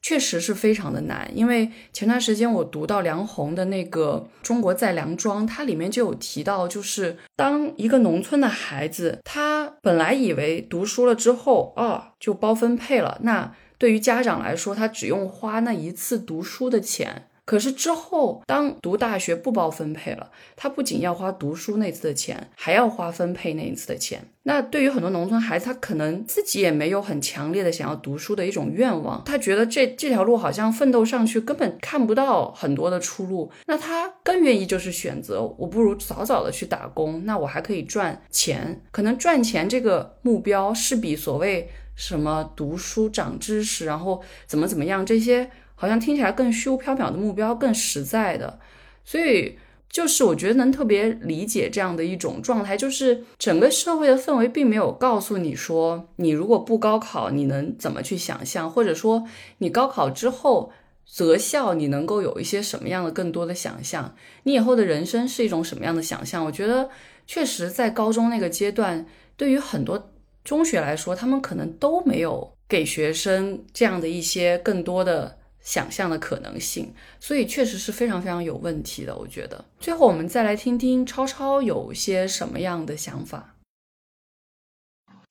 A: 确实是非常的难，因为前段时间我读到梁红的那个《中国在梁庄》，它里面就有提到，就是当一个农村的孩子，他本来以为读书了之后啊就包分配了，那对于家长来说，他只用花那一次读书的钱。可是之后，当读大学不包分配了，他不仅要花读书那次的钱，还要花分配那一次的钱。那对于很多农村孩子，他可能自己也没有很强烈的想要读书的一种愿望，他觉得这这条路好像奋斗上去根本看不到很多的出路。那他更愿意就是选择，我不如早早的去打工，那我还可以赚钱。可能赚钱这个目标是比所谓什么读书长知识，然后怎么怎么样这些。好像听起来更虚无缥缈的目标更实在的，所以就是我觉得能特别理解这样的一种状态，就是整个社会的氛围并没有告诉你说，你如果不高考，你能怎么去想象，或者说你高考之后择校，你能够有一些什么样的更多的想象，你以后的人生是一种什么样的想象？我觉得确实在高中那个阶段，对于很多中学来说，他们可能都没有给学生这样的一些更多的。想象的可能性，所以确实是非常非常有问题的。我觉得，最后我们再来听听超超有些什么样的想法。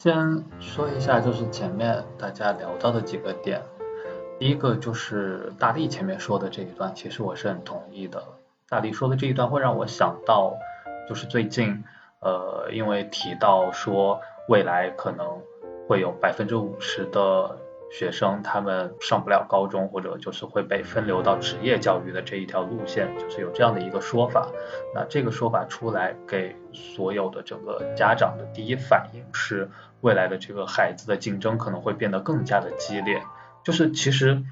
E: 先说一下，就是前面大家聊到的几个点。第一个就是大力前面说的这一段，其实我是很同意的。大力说的这一段会让我想到，就是最近，呃，因为提到说未来可能会有百分之五十的学生他们上不了高中，或者就是会被分流到职业教育的这一条路线，就是有这样的一个说法。那这个说法出来，给所有的整个家长的第一反应是，未来的这个孩子的竞争可能会变得更加的激烈。就是其实，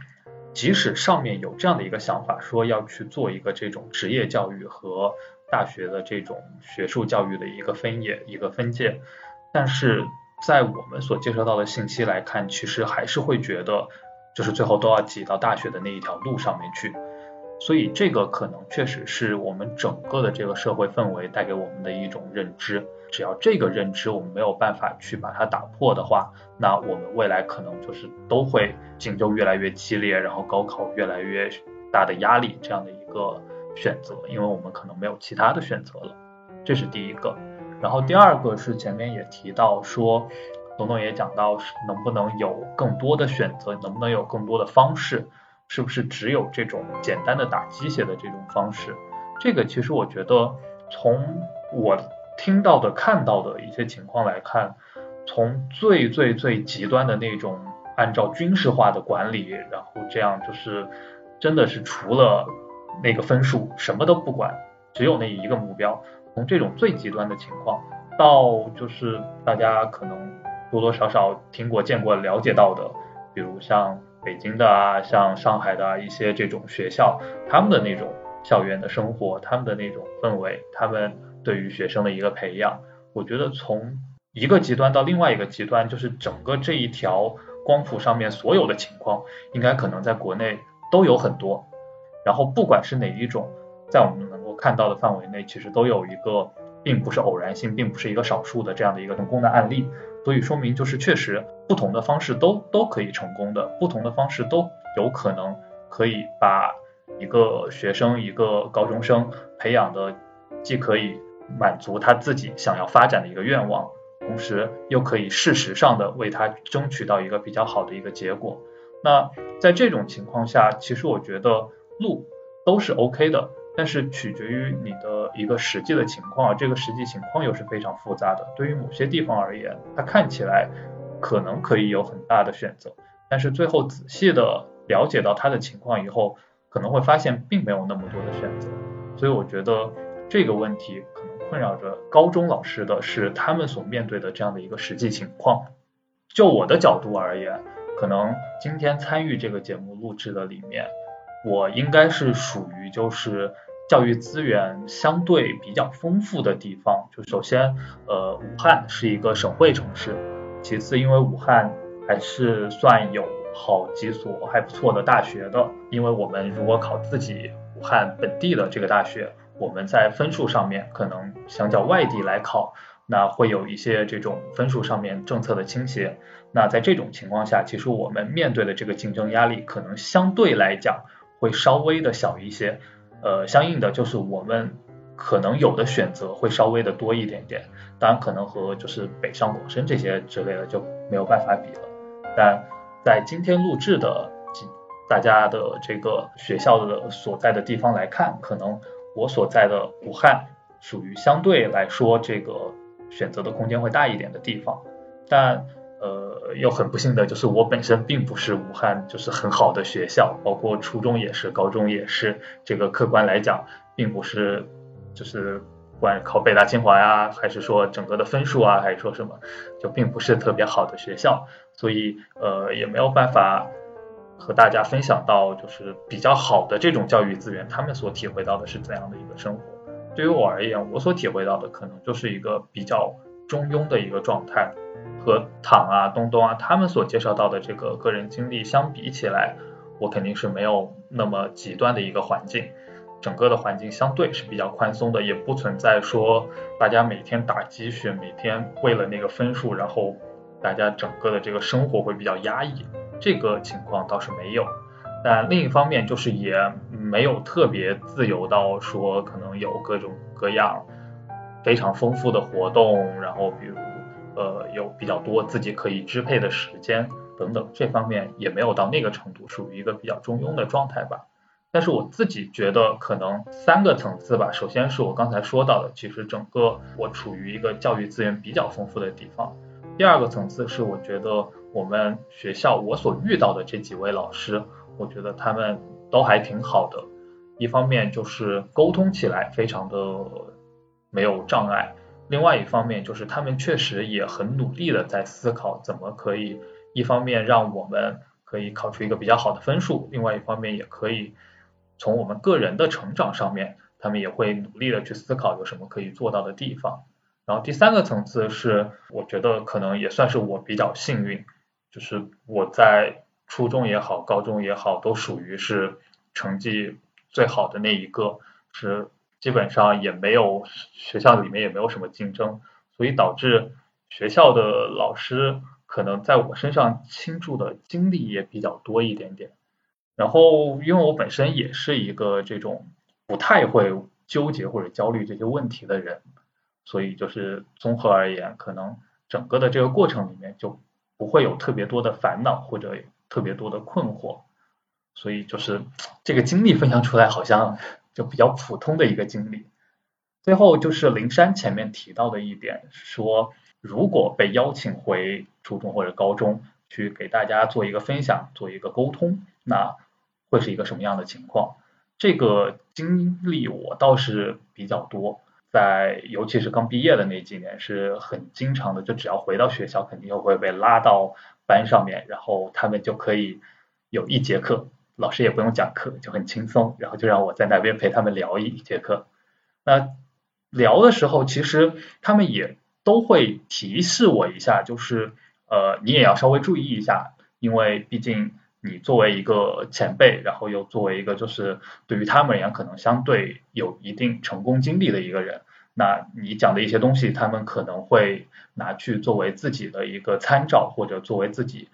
E: 即使上面有这样的一个想法，说要去做一个这种职业教育和大学的这种学术教育的一个分野、一个分界，但是在我们所接收到的信息来看，其实还是会觉得，就是最后都要挤到大学的那一条路上面去。所以这个可能确实是我们整个的这个社会氛围带给我们的一种认知。只要这个认知我们没有办法去把它打破的话，那我们未来可能就是都会竞争越来越激烈，然后高考越来越大的压力这样的一个选择，因为我们可能没有其他的选择了，这是第一个。然后第二个是前面也提到说，董董也讲到能不能有更多的选择，能不能有更多的方式，是不是只有这种简单的打鸡血的这种方式？这个其实我觉得从我。听到的、看到的一些情况来看，从最最最极端的那种按照军事化的管理，然后这样就是真的是除了那个分数什么都不管，只有那一个目标。从这种最极端的情况，到就是大家可能多多少少听过、见过、了解到的，比如像北京的啊，像上海的一些这种学校，他们的那种校园的生活，他们的那种氛围，他们。对于学生的一个培养，我觉得从一个极端到另外一个极端，就是整个这一条光谱上面所有的情况，应该可能在国内都有很多。然后不管是哪一种，在我们看到的范围内，其实都有一个并不是偶然性，并不是一个少数的这样的一个成功的案例。所以说明就是确实不同的方式都都可以成功的，不同的方式都有可能可以把一个学生一个高中生培养的既可以。满足他自己想要发展的一个愿望，同时又可以事实上的为他争取到一个比较好的一个结果。那在这种情况下，其实我觉得路都是 OK 的，但是取决于你的一个实际的情况，这个实际情况又是非常复杂的。对于某些地方而言，它看起来可能可以有很大的选择，但是最后仔细的了解到他的情况以后，可能会发现并没有那么多的选择。所以我觉得这个问题可能。困扰着高中老师的是他们所面对的这样的一个实际情况。就我的角度而言，可能今天参与这个节目录制的里面，我应该是属于就是教育资源相对比较丰富的地方。就首先，呃，武汉是一个省会城市，其次，因为武汉还是算有好几所还不错的大学的。因为我们如果考自己武汉本地的这个大学。我们在分数上面可能相较外地来考，那会有一些这种分数上面政策的倾斜。那在这种情况下，其实我们面对的这个竞争压力可能相对来讲会稍微的小一些。呃，相应的就是我们可能有的选择会稍微的多一点点。当然，可能和就是北上广深这些之类的就没有办法比了。但在今天录制的大家的这个学校的所在的地方来看，可能。我所在的武汉属于相对来说这个选择的空间会大一点的地方，但呃又很不幸的就是我本身并不是武汉就是很好的学校，包括初中也是，高中也是，这个客观来讲并不是就是管考北大清华呀，还是说整个的分数啊，还是说什么，就并不是特别好的学校，所以呃也没有办法。和大家分享到，就是比较好的这种教育资源，他们所体会到的是怎样的一个生活？对于我而言，我所体会到的可能就是一个比较中庸的一个状态，和躺啊、东东啊他们所介绍到的这个个人经历相比起来，我肯定是没有那么极端的一个环境，整个的环境相对是比较宽松的，也不存在说大家每天打鸡血，每天为了那个分数，然后大家整个的这个生活会比较压抑。这个情况倒是没有，但另一方面就是也没有特别自由到说可能有各种各样非常丰富的活动，然后比如呃有比较多自己可以支配的时间等等，这方面也没有到那个程度，属于一个比较中庸的状态吧。但是我自己觉得可能三个层次吧，首先是我刚才说到的，其实整个我处于一个教育资源比较丰富的地方。第二个层次是我觉得我们学校我所遇到的这几位老师，我觉得他们都还挺好的。一方面就是沟通起来非常的没有障碍，另外一方面就是他们确实也很努力的在思考怎么可以一方面让我们可以考出一个比较好的分数，另外一方面也可以。从我们个人的成长上面，他们也会努力的去思考有什么可以做到的地方。然后第三个层次是，我觉得可能也算是我比较幸运，就是我在初中也好，高中也好，都属于是成绩最好的那一个，是基本上也没有学校里面也没有什么竞争，所以导致学校的老师可能在我身上倾注的精力也比较多一点点。然后，因为我本身也是一个这种不太会纠结或者焦虑这些问题的人，所以就是综合而言，可能整个的这个过程里面就不会有特别多的烦恼或者特别多的困惑，所以就是这个经历分享出来好像就比较普通的一个经历。最后就是灵山前面提到的一点，说如果被邀请回初中或者高中去给大家做一个分享，做一个沟通，那。会是一个什么样的情况？这个经历我倒是比较多，在尤其是刚毕业的那几年，是很经常的。就只要回到学校，肯定又会被拉到班上面，然后他们就可以有一节课，老师也不用讲课，就很轻松，然后就让我在那边陪他们聊一节课。那聊的时候，其实他们也都会提示我一下，就是呃，你也要稍微注意一下，因为毕竟。你作为一个前辈，然后又作为一个就是对于他们而言可能相对有一定成功经历的一个人，那你讲的一些东西，他们可能会拿去作为自己的一个参照，或者作为自己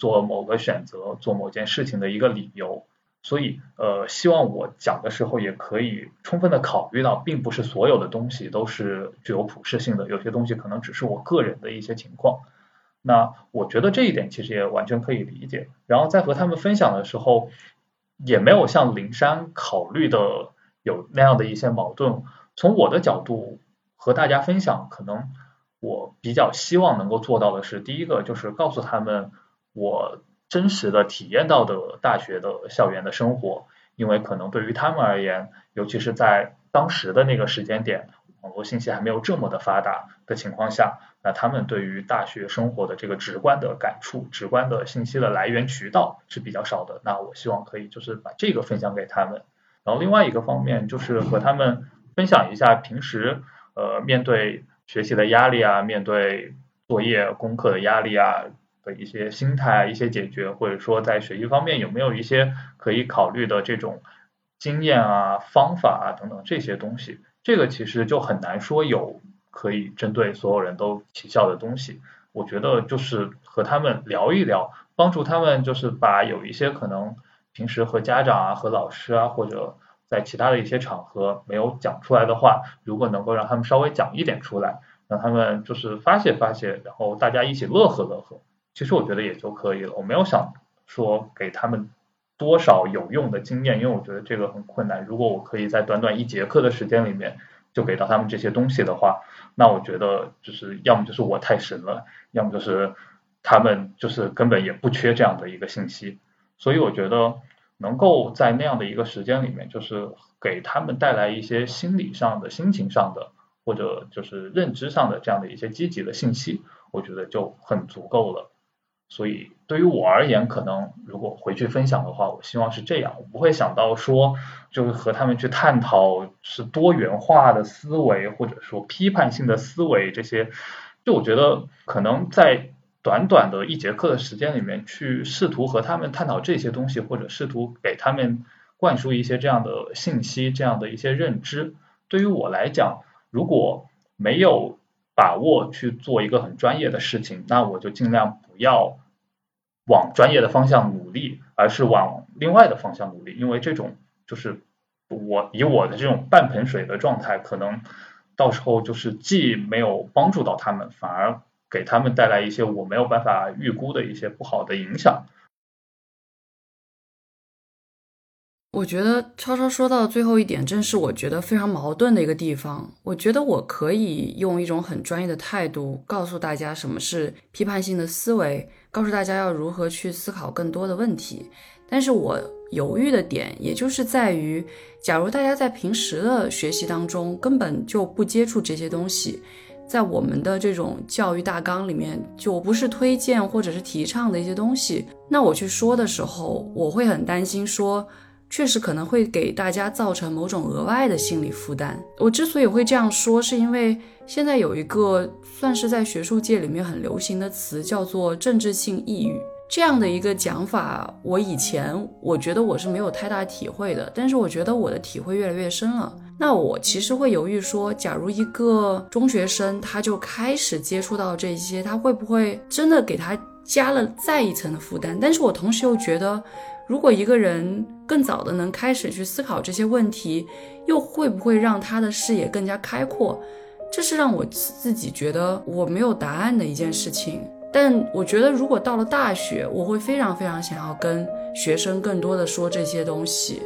E: 做某个选择、做某件事情的一个理由。所以，呃，希望我讲的时候也可以充分的考虑到，并不是所有的东西都是具有普适性的，有些东西可能只是我个人的一些情况。那我觉得这一点其实也完全可以理解，然后在和他们分享的时候，也没有像灵山考虑的有那样的一些矛盾。从我的角度和大家分享，可能我比较希望能够做到的是，第一个就是告诉他们我真实的体验到的大学的校园的生活，因为可能对于他们而言，尤其是在当时的那个时间点。网络信息还没有这么的发达的情况下，那他们对于大学生活的这个直观的感触、直观的信息的来源渠道是比较少的。那我希望可以就是把这个分享给他们。然后另外一个方面就是和他们分享一下平时呃面对学习的压力啊，面对作业功课的压力啊一些心态、一些解决，或者说在学习方面有没有一些可以考虑的这种经验啊、方法啊等等这些东西。这个其实就很难说有可以针对所有人都起效的东西。我觉得就是和他们聊一聊，帮助他们就是把有一些可能平时和家长啊、和老师啊，或者在其他的一些场合没有讲出来的话，如果能够让他们稍微讲一点出来，让他们就是发泄发泄，然后大家一起乐呵乐呵，其实我觉得也就可以了。我没有想说给他们。多少有用的经验，因为我觉得这个很困难。如果我可以在短短一节课的时间里面就给到他们这些东西的话，那我觉得就是要么就是我太神了，要么就是他们就是根本也不缺这样的一个信息。所以我觉得能够在那样的一个时间里面，就是给他们带来一些心理上的、心情上的，或者就是认知上的这样的一些积极的信息，我觉得就很足够了。所以对于我而言，可能如果回去分享的话，我希望是这样，我不会想到说，就是和他们去探讨是多元化的思维，或者说批判性的思维这些。就我觉得，可能在短短的一节课的时间里面，去试图和他们探讨这些东西，或者试图给他们灌输一些这样的信息、这样的一些认知，对于我来讲，如果没有把握去做一个很专业的事情，那我就尽量不要。往专业的方向努力，而是往另外的方向努力，因为这种就是我以我的这种半盆水的状态，可能到时候就是既没有帮助到他们，反而给他们带来一些我没有办法预估的一些不好的影响。
A: 我觉得超超说到最后一点，正是我觉得非常矛盾的一个地方。我觉得我可以用一种很专业的态度告诉大家什么是批判性的思维，告诉大家要如何去思考更多的问题。但是我犹豫的点，也就是在于，假如大家在平时的学习当中根本就不接触这些东西，在我们的这种教育大纲里面就不是推荐或者是提倡的一些东西，那我去说的时候，我会很担心说。确实可能会给大家造成某种额外的心理负担。我之所以会这样说，是因为现在有一个算是在学术界里面很流行的词，叫做政治性抑郁。这样的一个讲法，我以前我觉得我是没有太大体会的，但是我觉得我的体会越来越深了。那我其实会犹豫说，假如一个中学生他就开始接触到这些，他会不会真的给他加了再一层的负担？但是我同时又觉得。如果一个人更早的能开始去思考这些问题，又会不会让他的视野更加开阔？这是让我自己觉得我没有答案的一件事情。但我觉得，如果到了大学，我会非常非常想要跟学生更多的说这些东西。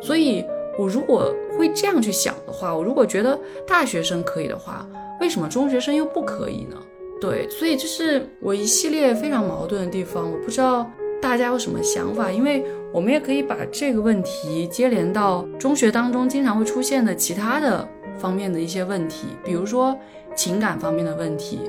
A: 所以，我如果会这样去想的话，我如果觉得大学生可以的话，为什么中学生又不可以呢？对，所以这是我一系列非常矛盾的地方。我不知道。大家有什么想法？因为我们也可以把这个问题接连到中学当中经常会出现的其他的方面的一些问题，比如说情感方面的问题，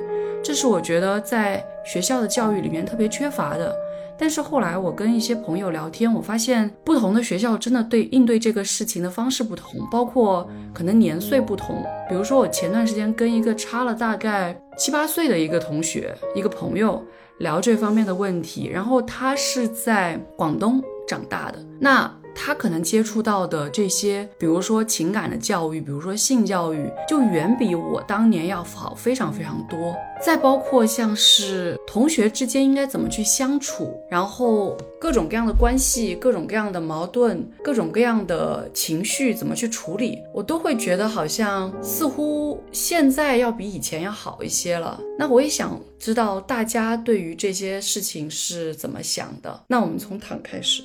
A: 这是我觉得在学校的教育里面特别缺乏的。但是后来我跟一些朋友聊天，我发现不同的学校真的对应对这个事情的方式不同，包括可能年岁不同。比如说我前段时间跟一个差了大概七八岁的一个同学，一个朋友。聊这方面的问题，然后他是在广东长大的，那他可能接触到的这些，比如说情感的教育，比如说性教育，就远比我当年要好非常非常多。再包括像是同学之间应该怎么去相处，然后各种各样的关系、各种各样的矛盾、各种各样的情绪怎么去处理，我都会觉得好像似乎现在要比以前要好一些了。那我也想知道大家对于这些事情是怎么想的。那我们从躺开始，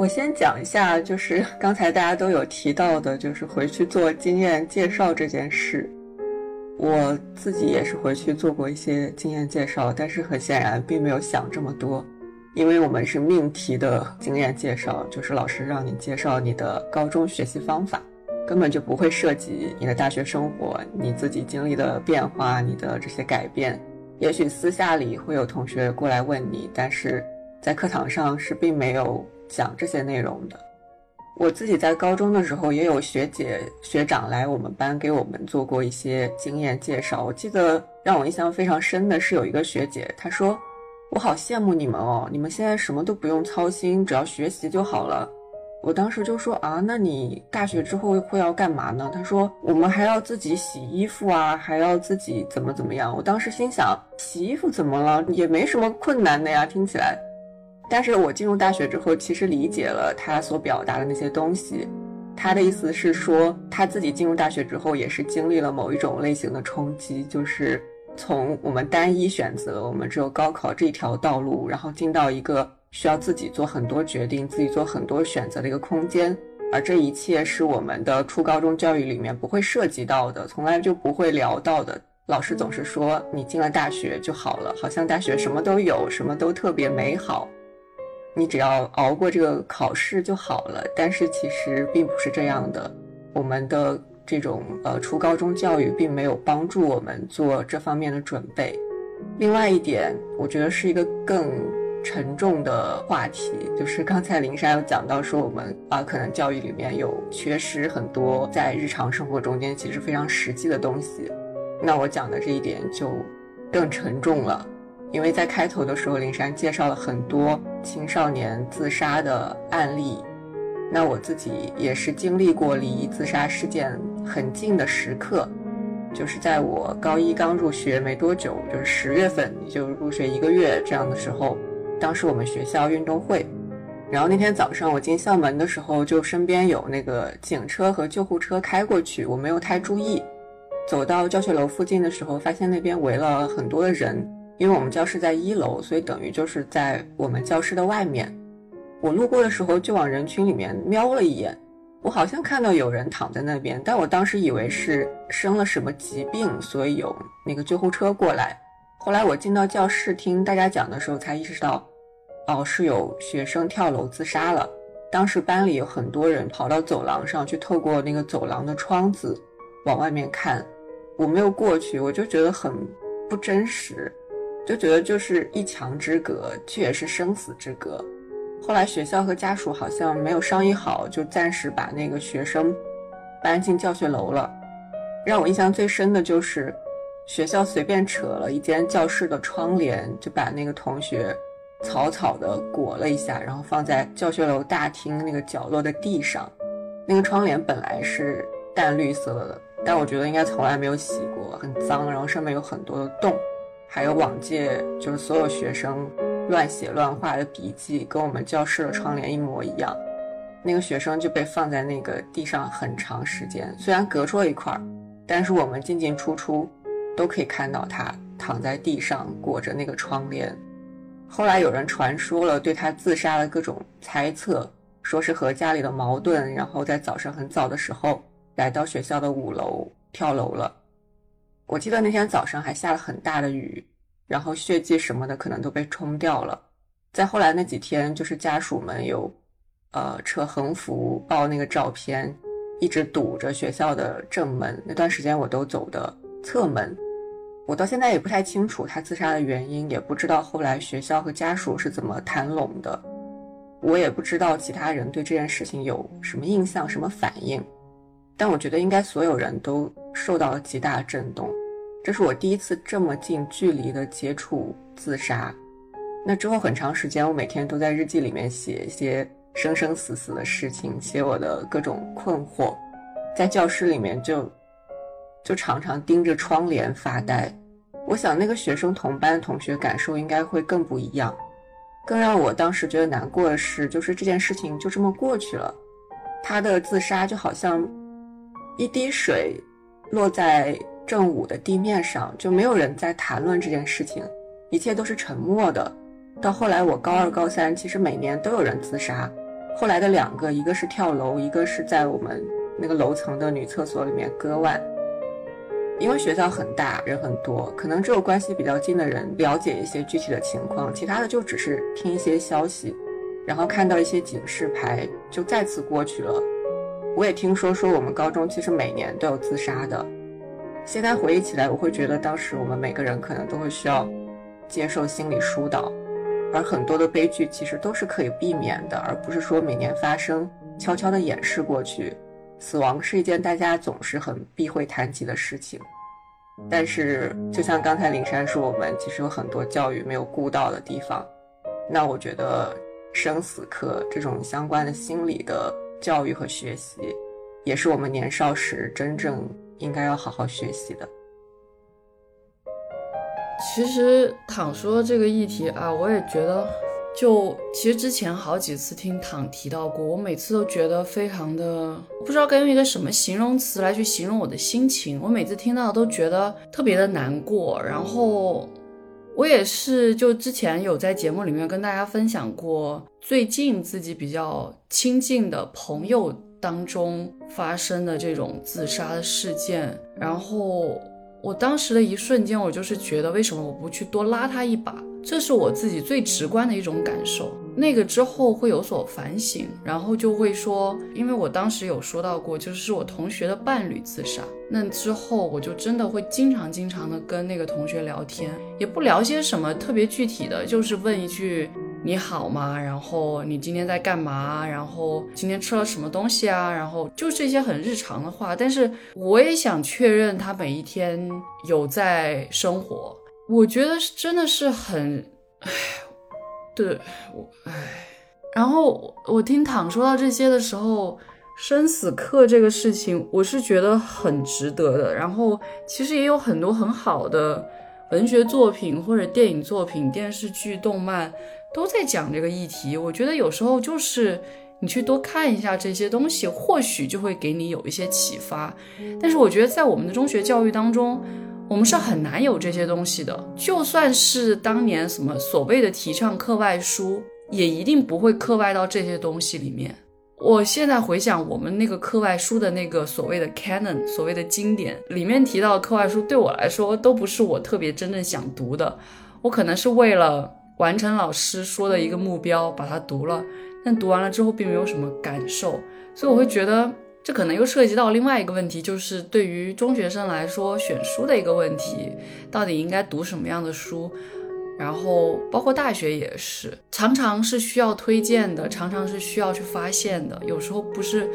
B: 我先讲一下，就是 刚才大家都有提到的，就是回去做经验介绍这件事。我自己也是回去做过一些经验介绍，但是很显然并没有想这么多，因为我们是命题的经验介绍，就是老师让你介绍你的高中学习方法，根本就不会涉及你的大学生活，你自己经历的变化，你的这些改变。也许私下里会有同学过来问你，但是在课堂上是并没有讲这些内容的。我自己在高中的时候，也有学姐学长来我们班给我们做过一些经验介绍。我记得让我印象非常深的是有一个学姐，她说：“我好羡慕你们哦，你们现在什么都不用操心，只要学习就好了。”我当时就说：“啊，那你大学之后会要干嘛呢？”她说：“我们还要自己洗衣服啊，还要自己怎么怎么样。”我当时心想：洗衣服怎么了？也没什么困难的呀，听起来。但是我进入大学之后，其实理解了他所表达的那些东西。他的意思是说，他自己进入大学之后，也是经历了某一种类型的冲击，就是从我们单一选择，我们只有高考这一条道路，然后进到一个需要自己做很多决定、自己做很多选择的一个空间。而这一切是我们的初高中教育里面不会涉及到的，从来就不会聊到的。老师总是说，你进了大学就好了，好像大学什么都有，什么都特别美好。你只要熬过这个考试就好了，但是其实并不是这样的。我们的这种呃初高中教育并没有帮助我们做这方面的准备。另外一点，我觉得是一个更沉重的话题，就是刚才林珊有讲到说我们啊可能教育里面有缺失很多在日常生活中间其实非常实际的东西。那我讲的这一点就更沉重了。因为在开头的时候，林珊介绍了很多青少年自杀的案例，那我自己也是经历过离自杀事件很近的时刻，就是在我高一刚入学没多久，就是十月份，也就入学一个月这样的时候，当时我们学校运动会，然后那天早上我进校门的时候，就身边有那个警车和救护车开过去，我没有太注意。走到教学楼附近的时候，发现那边围了很多的人，因为我们教室在一楼，所以等于就是在我们教室的外面。我路过的时候就往人群里面瞄了一眼，我好像看到有人躺在那边，但我当时以为是生了什么疾病，所以有那个救护车过来。后来我进到教室听大家讲的时候，才意识到，哦，是有学生跳楼自杀了。当时班里有很多人跑到走廊上去，透过那个走廊的窗子往外面看。我没有过去，我就觉得很不真实，就觉得就是一墙之隔，却也是生死之隔。后来学校和家属好像没有商议好，就暂时把那个学生搬进教学楼了。让我印象最深的就是，学校随便扯了一间教室的窗帘，就把那个同学草草的裹了一下，然后放在教学楼大厅那个角落的地上。那个窗帘本来是淡绿色的，但我觉得应该从来没有洗过，很脏，然后上面有很多的洞，还有往届就是所有学生。乱写乱画的笔记跟我们教室的窗帘一模一样，那个学生就被放在那个地上很长时间，虽然隔出了一块儿，但是我们进进出出都可以看到他躺在地上裹着那个窗帘。后来有人传说了对他自杀的各种猜测，说是和家里的矛盾，然后在早上很早的时候来到学校的五楼跳楼了。我记得那天早上还下了很大的雨。然后血迹什么的可能都被冲掉了。再后来那几天，就是家属们有，呃，扯横幅报那个照片，一直堵着学校的正门。那段时间我都走的侧门。我到现在也不太清楚他自杀的原因，也不知道后来学校和家属是怎么谈拢的。我也不知道其他人对这件事情有什么印象、什么反应。但我觉得应该所有人都受到了极大震动。这是我第一次这么近距离的接触自杀。那之后很长时间，我每天都在日记里面写一些生生死死的事情，写我的各种困惑。在教室里面就就常常盯着窗帘发呆。我想那个学生同班同学感受应该会更不一样。更让我当时觉得难过的是，就是这件事情就这么过去了。他的自杀就好像一滴水落在。正午的地面上就没有人在谈论这件事情，一切都是沉默的。到后来我高二、高三，其实每年都有人自杀。后来的两个，一个是跳楼，一个是在我们那个楼层的女厕所里面割腕。因为学校很大，人很多，可能只有关系比较近的人了解一些具体的情况，其他的就只是听一些消息，然后看到一些警示牌，就再次过去了。我也听说说我们高中其实每年都有自杀的。现在回忆起来，我会觉得当时我们每个人可能都会需要接受心理疏导，而很多的悲剧其实都是可以避免的，而不是说每年发生悄悄的掩饰过去。死亡是一件大家总是很避讳谈及的事情，但是就像刚才林珊说，我们其实有很多教育没有顾到的地方。那我觉得生死课这种相关的心理的教育和学习，也是我们年少时真正。应该要好好学习的。
A: 其实躺说这个议题啊，我也觉得，就其实之前好几次听躺提到过，我每次都觉得非常的，不知道该用一个什么形容词来去形容我的心情。我每次听到都觉得特别的难过。然后我也是，就之前有在节目里面跟大家分享过，最近自己比较亲近的朋友。当中发生的这种自杀的事件，然后我当时的一瞬间，我就是觉得为什么我不去多拉他一把？这是我自己最直观的一种感受。那个之后会有所反省，然后就会说，因为我当时有说到过，就是我同学的伴侣自杀，那之后我就真的会经常经常的跟那个同学聊天，也不聊些什么特别具体的，就是问一句。你好吗？然后你今天在干嘛？然后今天吃了什么东西啊？然后就这些很日常的话。但是我也想确认他每一天有在生活。我觉得是真的是很，唉，对我唉。然后我听躺说到这些的时候，生死课这个事情，我是觉得很值得的。然后其实也有很多很好的文学作品或者电影作品、电视剧、动漫。都在讲这个议题，我觉得有时候就是你去多看一下这些东西，或许就会给你有一些启发。但是我觉得在我们的中学教育当中，我们是很难有这些东西的。就算是当年什么所谓的提倡课外书，也一定不会课外到这些东西里面。我现在回想我们那个课外书的那个所谓的 canon，所谓的经典里面提到的课外书，对我来说都不是我特别真正想读的。我可能是为了完成老师说的一个目标把它读了。但读完了之后并没有什么感受，所以我会觉得这可能又涉及到另外一个问题，就是对于中学生来说选书的一个问题，到底应该读什么样的书？然后包括大学也是，常常是需要推荐的，常常是需要去发现的，有时候不是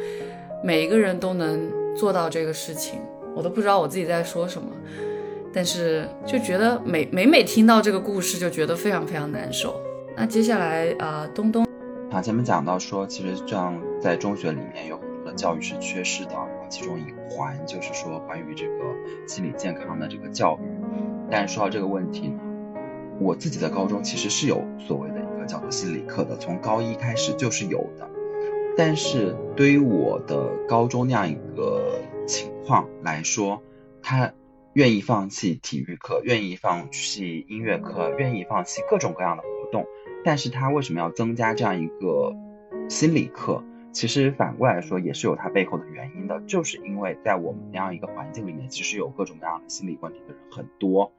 A: 每一个人都能做到这个事情，我都不知道我自己在说什么，但是就觉得每每每听到这个故事就觉得非常非常难受。那接下来啊，东东。
D: 啊，前面讲到说，其实像在中学里面有很多的教育是缺失的，其中一环就是说关于这个心理健康的这个教育。但是说到这个问题呢，我自己的高中其实是有所谓的一个叫做心理课的，从高一开始就是有的。但是对于我的高中那样一个情况来说，它愿意放弃体育课，愿意放弃音乐课，愿意放弃各种各样的活动。但是他为什么要增加这样一个心理课？其实反过来说也是有它背后的原因的，就是因为在我们那样一个环境里面，其实有各种各样的心理问题的人很多。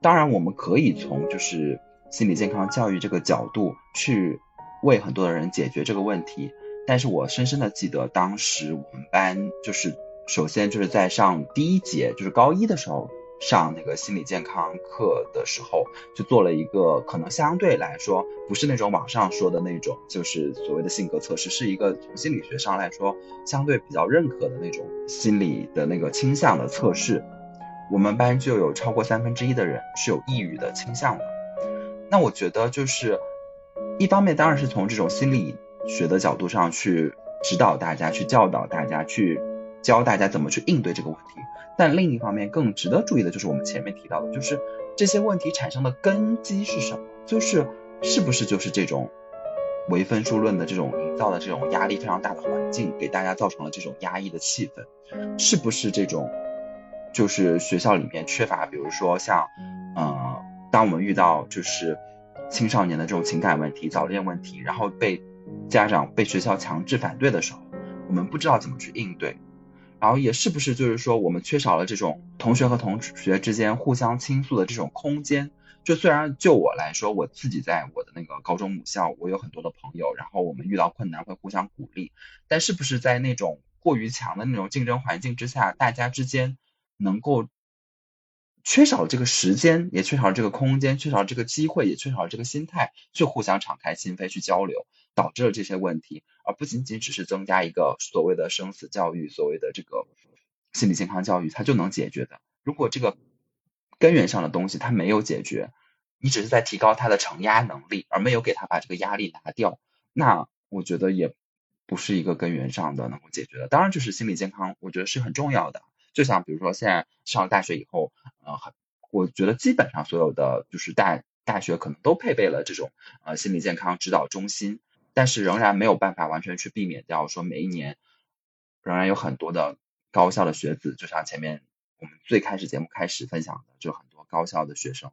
D: 当然，我们可以从就是心理健康教育这个角度去为很多的人解决这个问题。但是我深深的记得，当时我们班就是首先就是在上第一节，就是高一的时候。上那个心理健康课的时候，就做了一个可能相对来说不是那种网上说的那种，就是所谓的性格测试，是一个从心理学上来说相对比较认可的那种心理的那个倾向的测试。我们班就有超过三分之一的人是有抑郁的倾向的。那我觉得就是一方面当然是从这种心理学的角度上去指导大家，去教导大家，去教大家怎么去应对这个问题。但另一方面，更值得注意的就是我们前面提到的，就是这些问题产生的根基是什么？就是是不是就是这种唯分数论的这种营造的这种压力非常大的环境，给大家造成了这种压抑的气氛？是不是这种就是学校里面缺乏，比如说像呃，当我们遇到就是青少年的这种情感问题、早恋问题，然后被家长被学校强制反对的时候，我们不知道怎么去应对。然后也是不是就是说我们缺少了这种同学和同学之间互相倾诉的这种空间？就虽然就我来说，我自己在我的那个高中母校，我有很多的朋友，然后我们遇到困难会互相鼓励，但是不是在那种过于强的那种竞争环境之下，大家之间能够缺少这个时间，也缺少这个空间，缺少这个机会，也缺少这个心态，去互相敞开心扉去交流。导致了这些问题，而不仅仅只是增加一个所谓的生死教育，所谓的这个心理健康教育，它就能解决的。如果这个根源上的东西它没有解决，你只是在提高他的承压能力，而没有给他把这个压力拿掉，那我觉得也不是一个根源上的能够解决的。当然，就是心理健康，我觉得是很重要的。就像比如说现在上了大学以后，呃，我觉得基本上所有的就是大大学可能都配备了这种呃心理健康指导中心。但是仍然没有办法完全去避免掉，说每一年仍然有很多的高校的学子，就像前面我们最开始节目开始分享的，就很多高校的学生，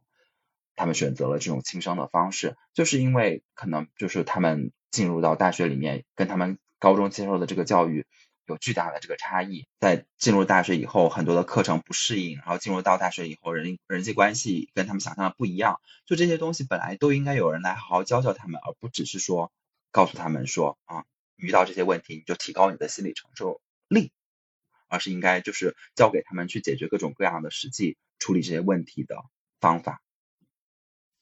D: 他们选择了这种轻生的方式，就是因为可能就是他们进入到大学里面，跟他们高中接受的这个教育有巨大的这个差异，在进入大学以后，很多的课程不适应，然后进入到大学以后，人人际关系跟他们想象的不一样，就这些东西本来都应该有人来好好教教他们，而不只是说。告诉他们说啊，遇到这些问题你就提高你的心理承受力，而是应该就是教给他们去解决各种各样的实际处理这些问题的方法。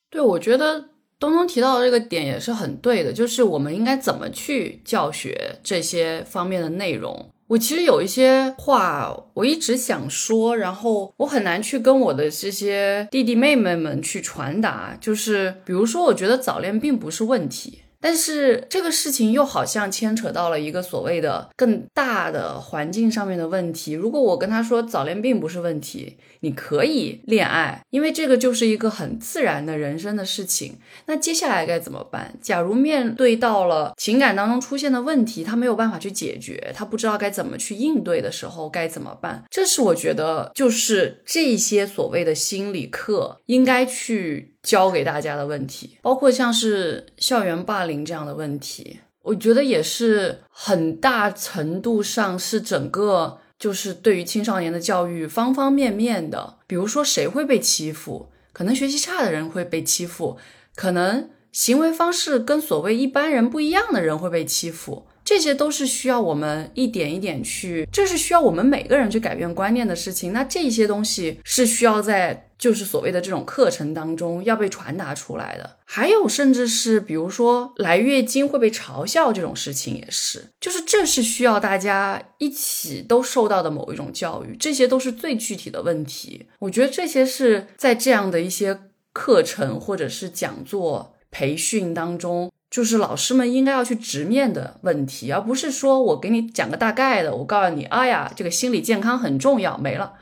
A: 对，我觉得东东提到的这个点也是很对的，就是我们应该怎么去教学这些方面的内容。我其实有一些话我一直想说，然后我很难去跟我的这些弟弟妹妹们去传达，就是比如说，我觉得早恋并不是问题。但是这个事情又好像牵扯到了一个所谓的更大的环境上面的问题。如果我跟他说早恋并不是问题，你可以恋爱，因为这个就是一个很自然的人生的事情。那接下来该怎么办？假如面对到了情感当中出现的问题，他没有办法去解决，他不知道该怎么去应对的时候，该怎么办？这是我觉得就是这些所谓的心理课应该去。教给大家的问题，包括像是校园霸凌这样的问题，我觉得也是很大程度上是整个就是对于青少年的教育方方面面的。比如说谁会被欺负，可能学习差的人会被欺负，可能行为方式跟所谓一般人不一样的人会被欺负。这些都是需要我们一点一点去，这是需要我们每个人去改变观念的事情。那这些东西是需要在就是所谓的这种课程当中要被传达出来的。还有，甚至是比如说来月经会被嘲笑这种事情，也是，就是这是需要大家一起都受到的某一种教育。这些都是最具体的问题。我觉得这些是在这样的一些课程或者是讲座培训当中。就是老师们应该要去直面的问题，而不是说我给你讲个大概的，我告诉你，哎呀，这个心理健康很重要，没了，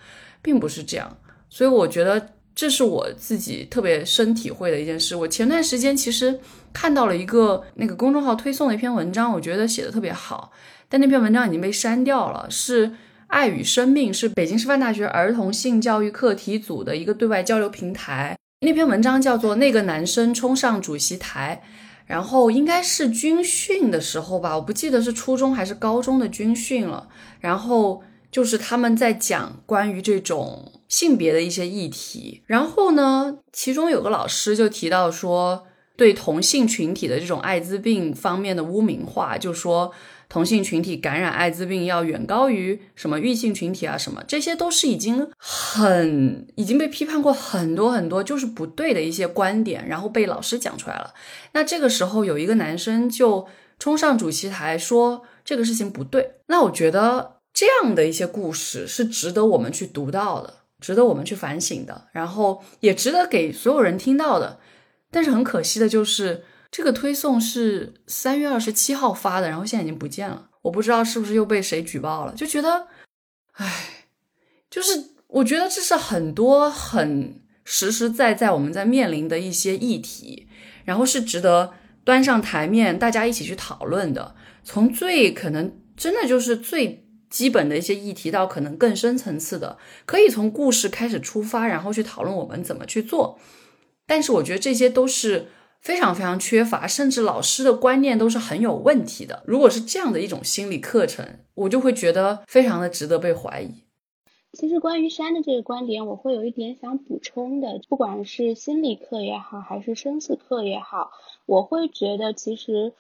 A: 并不是这样。所以我觉得这是我自己特别深体会的一件事。我前段时间其实看到了一个那个公众号推送的一篇文章，我觉得写的特别好，但那篇文章已经被删掉了。是爱与生命，是北京师范大学儿童性教育课题组的一个对外交流平台。那篇文章叫做《那个男生冲上主席台》。然后应该是军训的时候吧，我不记得是初中还是高中的军训了。然后就是他们在讲关于这种性别的一些议题。然后呢，其中有个老师就提到说，对同性群体的这种艾滋病方面的污名化，就说。同性群体感染艾滋病要远高于什么异性群体啊？什么这些都是已经很已经被批判过很多很多，就是不对的一些观点，然后被老师讲出来了。那这个时候有一个男生就冲上主席台说这个事情不对。那我觉得这样的一些故事是值得我们去读到的，值得我们去反省的，然后也值得给所有人听到的。但是很可惜的就是。这个推送是三月二十七号发的，然后现在已经不见了，我不知道是不是又被谁举报了。就觉得，唉，就是我觉得这是很多很实实在在我们在面临的一些议题，然后是值得端上台面，大家一起去讨论的。从最可能真的就是最基本的一些议题，到可能更深层次的，可以从故事开始出发，然后去讨论我们怎么去做。但是我觉得这些都是。非常非常缺乏，甚至老师的观念都是很有问题的。如果是这样的一种心理课程，我就会觉得非常的值得被怀疑。
C: 其实关于山的这个观点，我会有一点想补充的。不管是心理课也好，还是生死课也好，我会觉得其实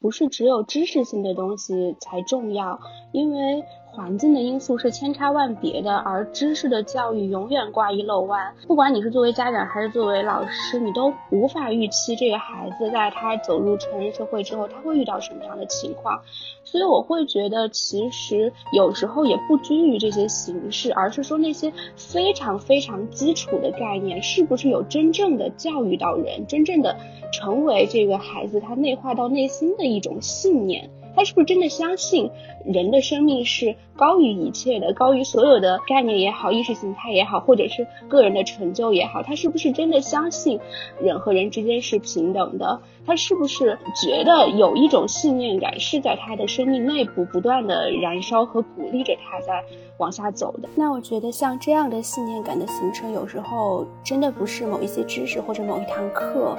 C: 不是只有知识性的东西才重要，因为。环境的因素是千差万别的，而知识的教育永远挂一漏万。不管你是作为家长还是作为老师，你都无法预期这个孩子在他走入成人社会之后，他会遇到什么样的情况。所以我会觉得，其实有时候也不拘于这些形式，而是说那些非常非常基础的概念，是不是有真正的教育到人，真正的成为这个孩子他内化到内心的一种信念。他是不是真的相信人的生命是高于一切的，高于所有的概念也好，意识形态也好，或者是个人的成就也好？他是不是真的相信人和人之间是平等的？他是不是觉得有一种信念感是在他的生命内部不断的燃烧和鼓励着他在往下走的？那我觉得像这样的信念感的形成，有时候真的不是某一些知识或者某一堂课。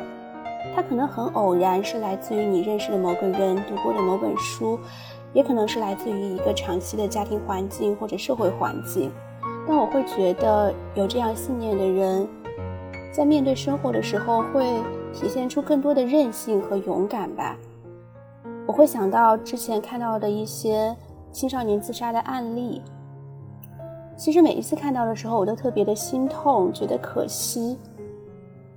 C: 它可能很偶然，是来自于你认识的某个人、读过的某本书，也可能是来自于一个长期的家庭环境或者社会环境。但我会觉得，有这样信念的人，在面对生活的时候，会体现出更多的韧性和勇敢吧。我会想到之前看到的一些青少年自杀的案例，其实每一次看到的时候，我都特别的心痛，觉得可惜，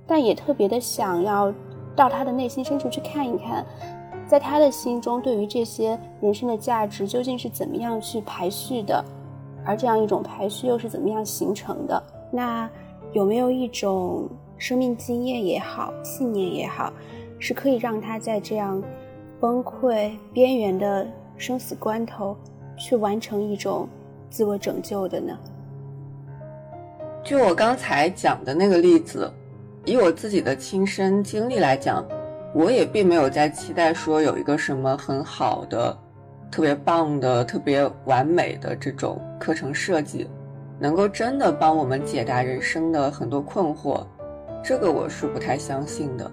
C: 但也特别的想要。到他的内心深处去看一看，在他的心中，对于这些人生的价值究竟是怎么样去排序的，而这样一种排序又是怎么样形成的？那有没有一种生命经验也好，信念也好，是可以让他在这样崩溃边缘的生死关头去完成一种自我拯救的呢？
B: 就我刚才讲的那个例子，以我自己的亲身经历来讲，我也并没有在期待说有一个什么很好的、特别棒的、特别完美的这种课程设计，能够真的帮我们解答人生的很多困惑。这个我是不太相信的。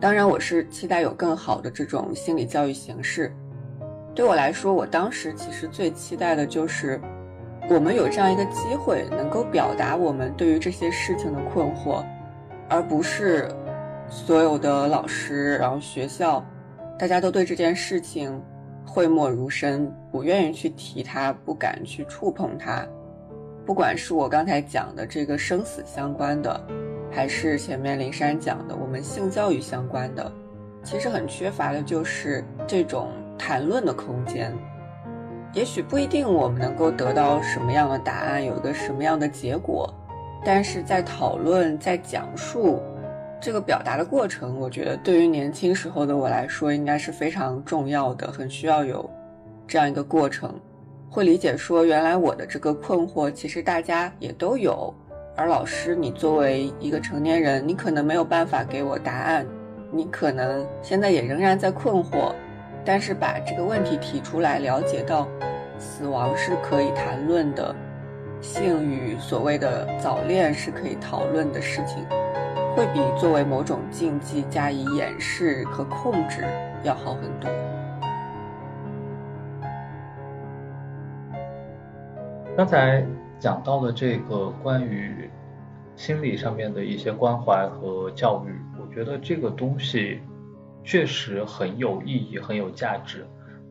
B: 当然，我是期待有更好的这种心理教育形式。对我来说，我当时其实最期待的就是。我们有这样一个机会，能够表达我们对于这些事情的困惑，而不是所有的老师，然后学校，大家都对这件事情讳莫如深，不愿意去提它，不敢去触碰它。不管是我刚才讲的这个生死相关的，还是前面林珊讲的我们性教育相关的，其实很缺乏的就是这种谈论的空间。也许不一定我们能够得到什么样的答案，有一个什么样的结果，但是在讨论、在讲述这个表达的过程，我觉得对于年轻时候的我来说，应该是非常重要的，很需要有这样一个过程，会理解说，原来我的这个困惑，其实大家也都有，而老师，你作为一个成年人，你可能没有办法给我答案，你可能现在也仍然在困惑。但是把这个问题提出来，了解到死亡是可以谈论的，性与所谓的早恋是可以讨论的事情，会比作为某种禁忌加以掩饰和控制要好很多。
E: 刚才讲到的这个关于心理上面的一些关怀和教育，我觉得这个东西。确实很有意义，很有价值，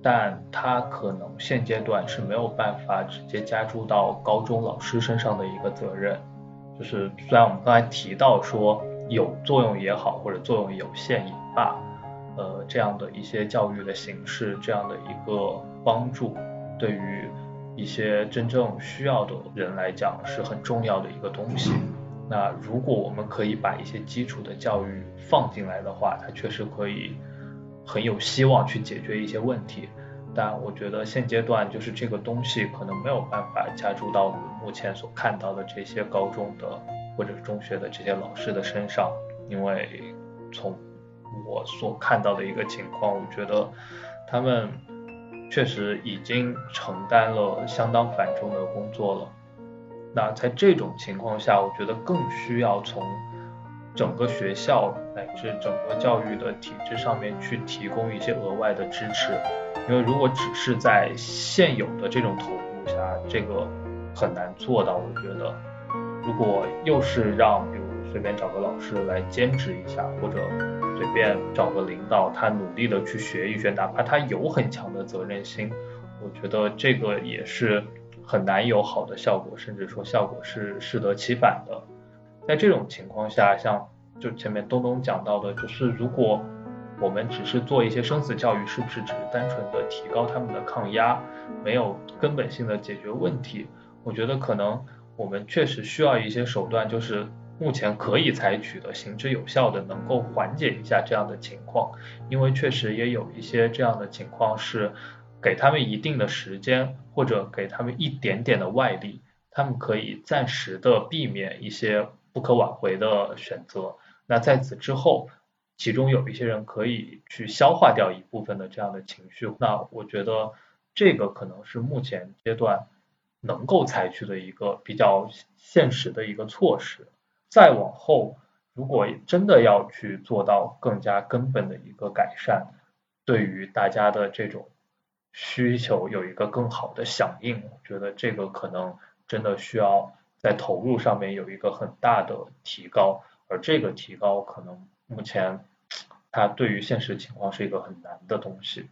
E: 但它可能现阶段是没有办法直接加注到高中老师身上的一个责任。就是虽然我们刚才提到说有作用也好，或者作用有限也罢，呃，这样的一些教育的形式，这样的一个帮助，对于一些真正需要的人来讲是很重要的一个东西。那如果我们可以把一些基础的教育放进来的话，它确实可以很有希望去解决一些问题。但我觉得现阶段就是这个东西可能没有办法加注到我们目前所看到的这些高中的或者中学的这些老师的身上，因为从我所看到的一个情况，我觉得他们确实已经承担了相当繁重的工作了。那在这种情况下，我觉得更需要从整个学校乃至整个教育的体制上面去提供一些额外的支持，因为如果只是在现有的这种投入下，这个很难做到。我觉得，如果又是让比如随便找个老师来兼职一下，或者随便找个领导他努力的去学一学，哪怕他有很强的责任心，我觉得这个也是。很难有好的效果，甚至说效果是适得其反的。在这种情况下，像就前面东东讲到的，就是如果我们只是做一些生死教育，是不是只是单纯的提高他们的抗压，没有根本性的解决问题？我觉得可能我们确实需要一些手段，就是目前可以采取的、行之有效的，能够缓解一下这样的情况。因为确实也有一些这样的情况是。给他们一定的时间，或者给他们一点点的外力，他们可以暂时的避免一些不可挽回的选择。那在此之后，其中有一些人可以去消化掉一部分的这样的情绪。那我觉得这个可能是目前阶段能够采取的一个比较现实的一个措施。再往后，如果真的要去做到更加根本的一个改善，对于大家的这种。需求有一个更好的响应，我觉得这个可能真的需要在投入上面有一个很大的提高，而这个提高可能目前它对于现实情况是一个很难的东西。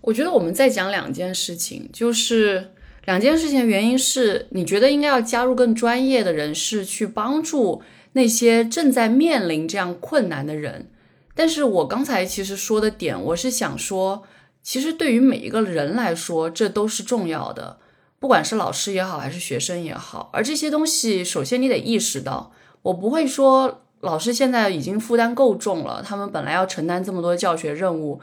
A: 我觉得我们在讲两件事情，就是两件事情原因是，你觉得应该要加入更专业的人士去帮助那些正在面临这样困难的人，但是我刚才其实说的点，我是想说。其实对于每一个人来说，这都是重要的，不管是老师也好，还是学生也好。而这些东西，首先你得意识到，我不会说老师现在已经负担够重了，他们本来要承担这么多教学任务，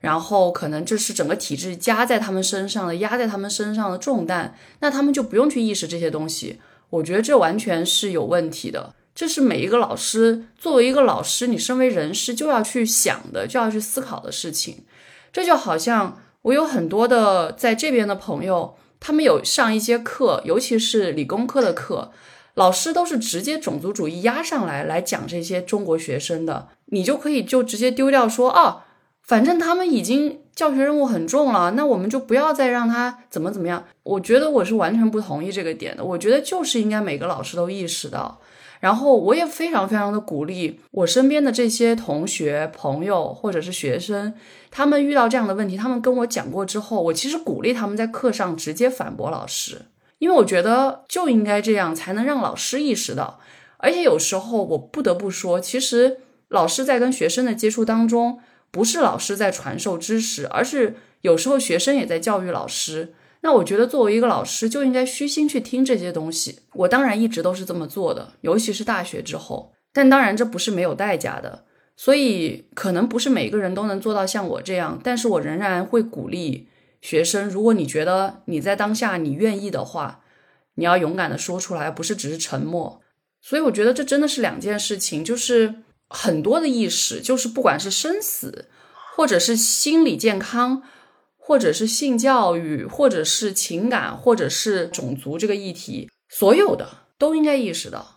A: 然后可能这是整个体制加在他们身上的、压在他们身上的重担，那他们就不用去意识这些东西。我觉得这完全是有问题的。这是每一个老师作为一个老师，你身为人师就要去想的、就要去思考的事情。这就好像我有很多的在这边的朋友，他们有上一些课，尤其是理工科的课，老师都是直接种族主义压上来来讲这些中国学生的，你就可以就直接丢掉说啊，反正他们已经教学任务很重了，那我们就不要再让他怎么怎么样。我觉得我是完全不同意这个点的，我觉得就是应该每个老师都意识到。然后我也非常非常的鼓励我身边的这些同学、朋友或者是学生，他们遇到这样的问题，他们跟我讲过之后，我其实鼓励他们在课上直接反驳老师，因为我觉得就应该这样，才能让老师意识到。而且有时候我不得不说，其实老师在跟学生的接触当中，不是老师在传授知识，而是有时候学生也在教育老师。那我觉得作为一个老师就应该虚心去听这些东西。我当然一直都是这么做的，尤其是大学之后。但当然这不是没有代价的，所以可能不是每个人都能做到像我这样。但是我仍然会鼓励学生，如果你觉得你在当下你愿意的话，你要勇敢的说出来，不是只是沉默。所以我觉得这真的是两件事情，就是很多的意识，就是不管是生死，或者是心理健康。或者是性教育，或者是情感，或者是种族这个议题，所有的都应该意识到。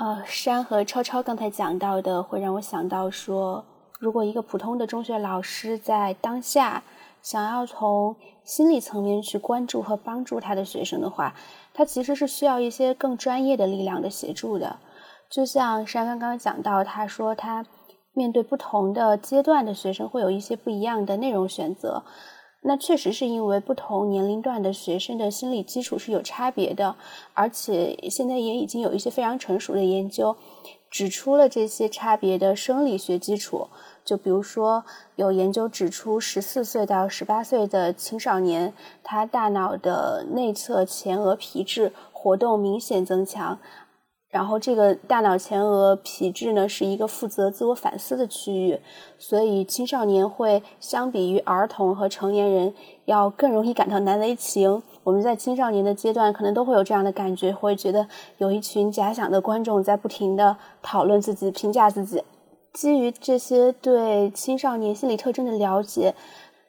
C: 呃，山和超超刚才讲到的，会让我想到说，如果一个普通的中学老师在当下想要从心理层面去关注和帮助他的学生的话，他其实是需要一些更专业的力量的协助的。就像山刚刚讲到，他说他。面对不同的阶段的学生，会有一些不一样的内容选择。那确实是因为不同年龄段的学生的心理基础是有差别的，而且现在也已经有一些非常成熟的研究指出了这些差别的生理学基础。就比如说，有研究指出，十四岁到十八岁的青少年，他大脑的内侧前额皮质活动明显增强。然后，这个大脑前额皮质呢，是一个负责自我反思的区域，所以青少年会相比于儿童和成年人要更容易感到难为情。我们在青少年的阶段，可能都会有这样的感觉，会觉得有一群假想的观众在不停的讨论自己、评价自己。基于这些对青少年心理特征的了解，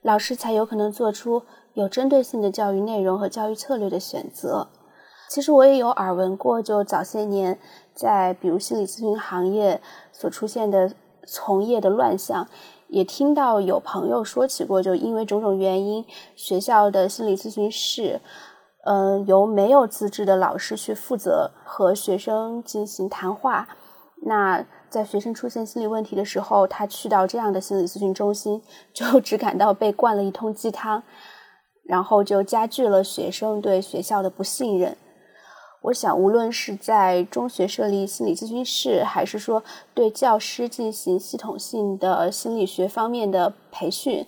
C: 老师才有可能做出有针对性的教育内容和教育策略的选择。其实我也有耳闻过，就早些年在比如心理咨询行业所出现的从业的乱象，也听到有朋友说起过，就因为种种原因，学校的心理咨询室，嗯，由没有资质的老师去负责和学生进行谈话。那在学生出现心理问题的时候，他去到这样的心理咨询中心，就 只感到被灌了一通鸡汤，然后就加剧了学生对学校的不信任。我想，无论是在中学设立心理咨询室，还是说对教师进行系统性的心理学方面的培训，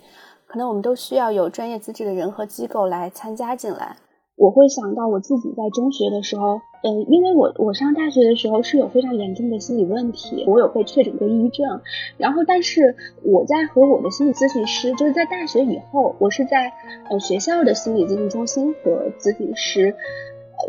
C: 可能我们都需要有专业资质的人和机构来参加进来。
F: 我会想到我自己在中学的时候，嗯，因为我我上大学的时候是有非常严重的心理问题，我有被确诊过抑郁症。然后，但是我在和我的心理咨询师，就是在大学以后，我是在呃学校的心理咨询中心和咨询师。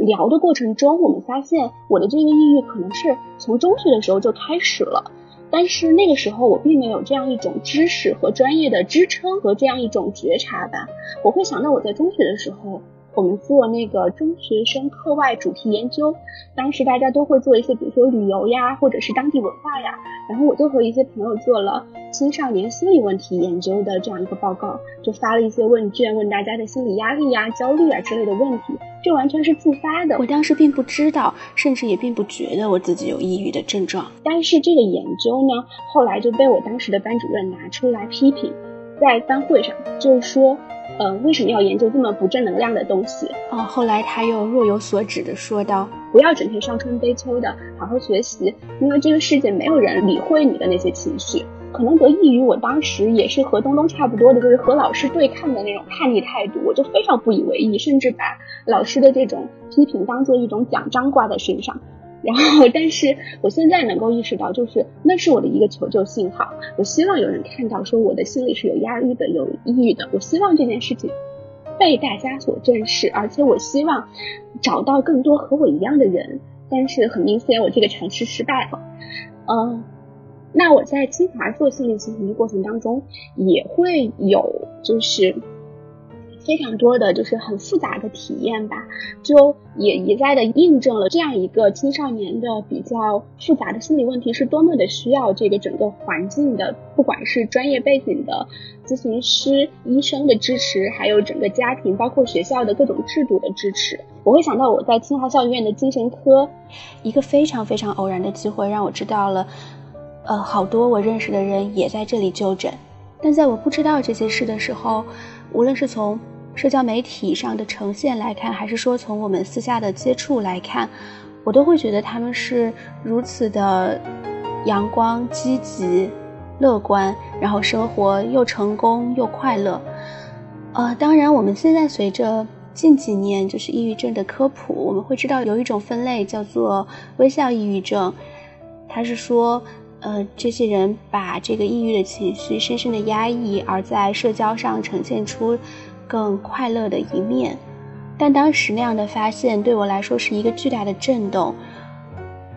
F: 聊的过程中，我们发现我的这个抑郁可能是从中学的时候就开始了，但是那个时候我并没有这样一种知识和专业的支撑和这样一种觉察吧。我会想到我在中学的时候。我们做那个中学生课外主题研究，当时大家都会做一些，比如说旅游呀，或者是当地文化呀。然后我就和一些朋友做了青少年心理问题研究的这样一个报告，就发了一些问卷，问大家的心理压力呀、焦虑啊之类的问题。这完全是自发的，
C: 我当时并不知道，甚至也并不觉得我自己有抑郁的症状。
F: 但是这个研究呢，后来就被我当时的班主任拿出来批评，在班会上就是说。呃，为什么要研究这么不正能量的东西？
C: 哦，后来他又若有所指的说道：“
F: 不要整天伤春悲秋的，好好学习，因为这个世界没有人理会你的那些情绪。”可能得益于我当时也是和东东差不多的，就是和老师对抗的那种叛逆态度，我就非常不以为意，甚至把老师的这种批评当做一种奖章挂在身上。然后，但是我现在能够意识到，就是那是我的一个求救信号。我希望有人看到，说我的心里是有压力的，有抑郁的。我希望这件事情被大家所正视，而且我希望找到更多和我一样的人。但是很明显，我这个尝试失败了。嗯，那我在清华做心理咨询的过程当中，也会有就是。非常多的就是很复杂的体验吧，就也一再的印证了这样一个青少年的比较复杂的心理问题是多么的需要这个整个环境的，不管是专业背景的咨询师、医生的支持，还有整个家庭，包括学校的各种制度的支持。我会想到我在清华校医院的精神科，一个非常非常偶然的机会，让我知道了，呃，好多我认识的人也在这里就诊。但在我不知道这些事的时候，无论是从社交媒体上的呈现来看，还是说从我们私下的接触来看，我都会觉得他们是如此的阳光、积极、乐观，然后生活又成功又快乐。呃，当然，我们现在随着近几年就是抑郁症的科普，我们会知道有一种分类叫做微笑抑郁症，它是说，呃，这些人把这个抑郁的情绪深深的压抑，而在社交上呈现出。更快乐的一面，但当时那样的发现对我来说是一个巨大的震动。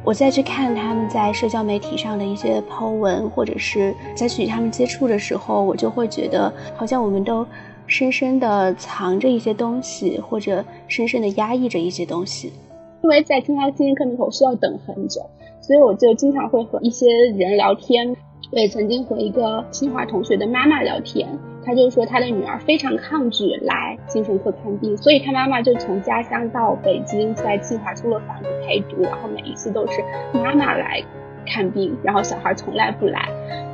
F: 我再去看他们在社交媒体上的一些 Po 文，或者是再去与他们接触的时候，我就会觉得好像我们都深深的藏着一些东西，或者深深的压抑着一些东西。因为在清华精神科门口需要等很久，所以我就经常会和一些人聊天。我也曾经和一个清华同学的妈妈聊天。他就说他的女儿非常抗拒来精神科看病，所以他妈妈就从家乡到北京，在清华租了房子陪读，然后每一次都是妈妈来看病，然后小孩从来不来。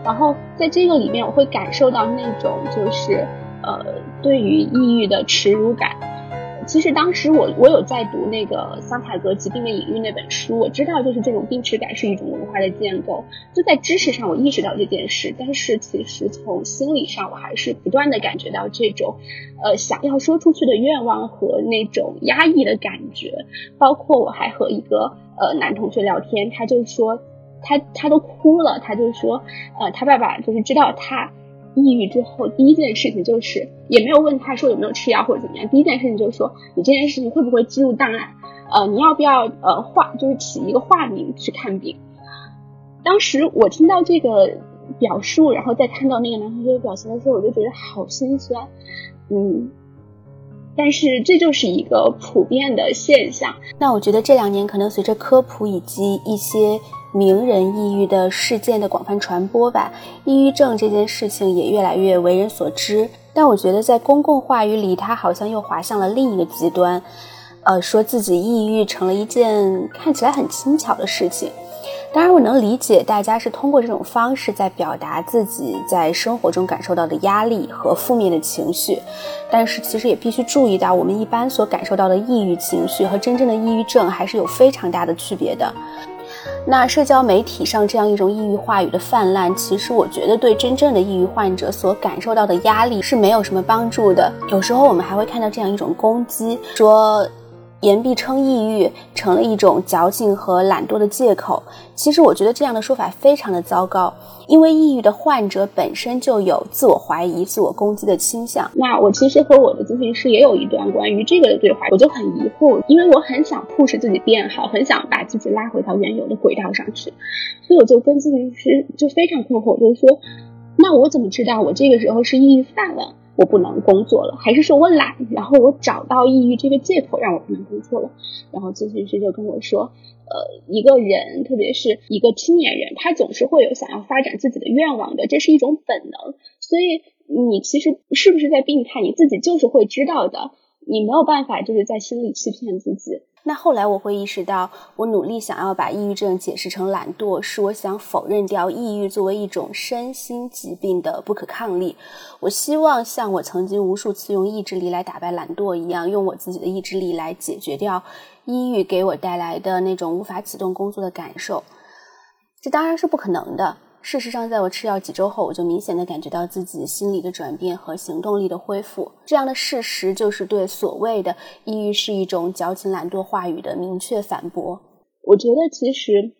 F: 然后在这个里面，我会感受到那种就是呃对于抑郁的耻辱感。其实当时我我有在读那个桑塔格《疾病的隐喻》那本书，我知道就是这种病耻感是一种文化的建构。就在知识上我意识到这件事，但是其实从心理上我还是不断的感觉到这种，呃想要说出去的愿望和那种压抑的感觉。包括我还和一个呃男同学聊天，他就说他他都哭了，他就说呃他爸爸就是知道他。抑郁之后，第一件事情就是也没有问他说有没有吃药或者怎么样。第一件事情就是说，你这件事情会不会记录档案？呃，你要不要呃化，就是起一个化名去看病？当时我听到这个表述，然后再看到那个男同学的表情的时候，我就觉得好心酸。嗯，但是这就是一个普遍的现象。那我觉得这两年可能随着科普以及一些。名人抑郁的事件的广泛传播吧，抑郁症这件事情也越来越为人所知。但我觉得在公共话语里，它好像又滑向了另一个极端，呃，说自己抑郁成了一件看起来很轻巧的事情。当然，我能理解大家是通过这种方式在表达自己在生活中感受到的压力和负面的情绪。但是，其实也必须注意到，我们一般所感受到的抑郁情绪和真正的抑郁症还是有非常大的区别的。那社交媒体上这样一种抑郁话语的泛滥，其实我觉得对真正的抑郁患者所感受到的压力是没有什么帮助的。有时候我们还会看到这样一种攻击，说。言必称抑郁成了一种矫情和懒惰的借口。其实我觉得这样的说法非常的糟糕，因为抑郁的患者本身就有自我怀疑、自我攻击的倾向。那我其实和我的咨询师也有一段关于这个的对话，我就很疑惑，因为我很想迫使自己变好，很想把自己拉回到原有的轨道上去，所以我就跟咨询师就非常困惑，就是说，那我怎么知道我这个时候是抑郁犯了？我不能工作了，还是说我懒，然后我找到抑郁这个借口让我不能工作了。然后咨询师就跟我说，呃，一个人，特别是一个青年人，他总是会有想要发展自己的愿望的，这是一种本能。所以你其实是不是在病态，你自己就是会知道的，你没有办法就是在心里欺骗自己。那后来我会意识到，我努力想要把抑郁症解释成懒惰，是我想否认掉抑郁作为一种身心疾病的不可抗力。我希望像我曾经无数次用意志力来打败懒惰一样，用我自己的意志力来解决掉抑郁给我带来的那种无法启动工作的感受。这当然是不可能的。事实上，在我吃药几周后，我就明显的感觉到自己心理的转变和行动力的恢复。这样的事实就是对所谓的抑郁是一种矫情懒惰话语的明确反驳。我觉得其实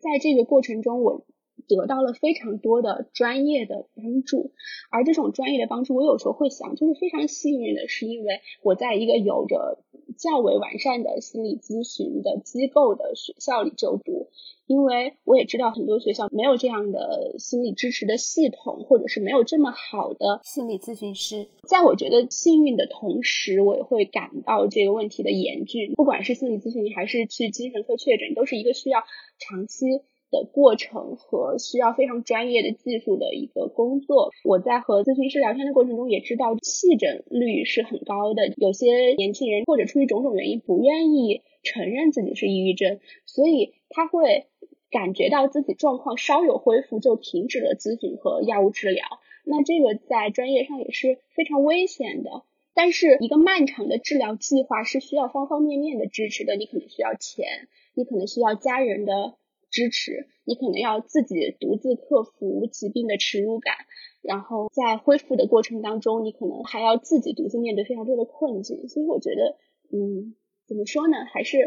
F: 在这个过程中，我得到了非常多的专业的帮助，而这种专业的帮助，我有时候会想，就是非常幸运的是，因为我在一个有着较为完善的心理咨询的机构的学校里就读。因为我也知道很多学校没有这样的心理支持的系统，或者是没有这么好的
C: 心理咨询师。
F: 在我觉得幸运的同时，我也会感到这个问题的严峻。不管是心理咨询还是去精神科确诊，都是一个需要长期的过程和需要非常专业的技术的一个工作。我在和咨询师聊天的过程中，也知道弃诊率是很高的。有些年轻人或者出于种种原因不愿意承认自己是抑郁症，所以他会。感觉到自己状况稍有恢复，就停止了咨询和药物治疗。那这个在专业上也是非常危险的。但是一个漫长的治疗计划是需要方方面面的支持的。你可能需要钱，你可能需要家人的支持，你可能要自己独自克服疾病的耻辱感。然后在恢复的过程当中，你可能还要自己独自面对非常多的困境。所以我觉得，嗯，怎么说呢？还是，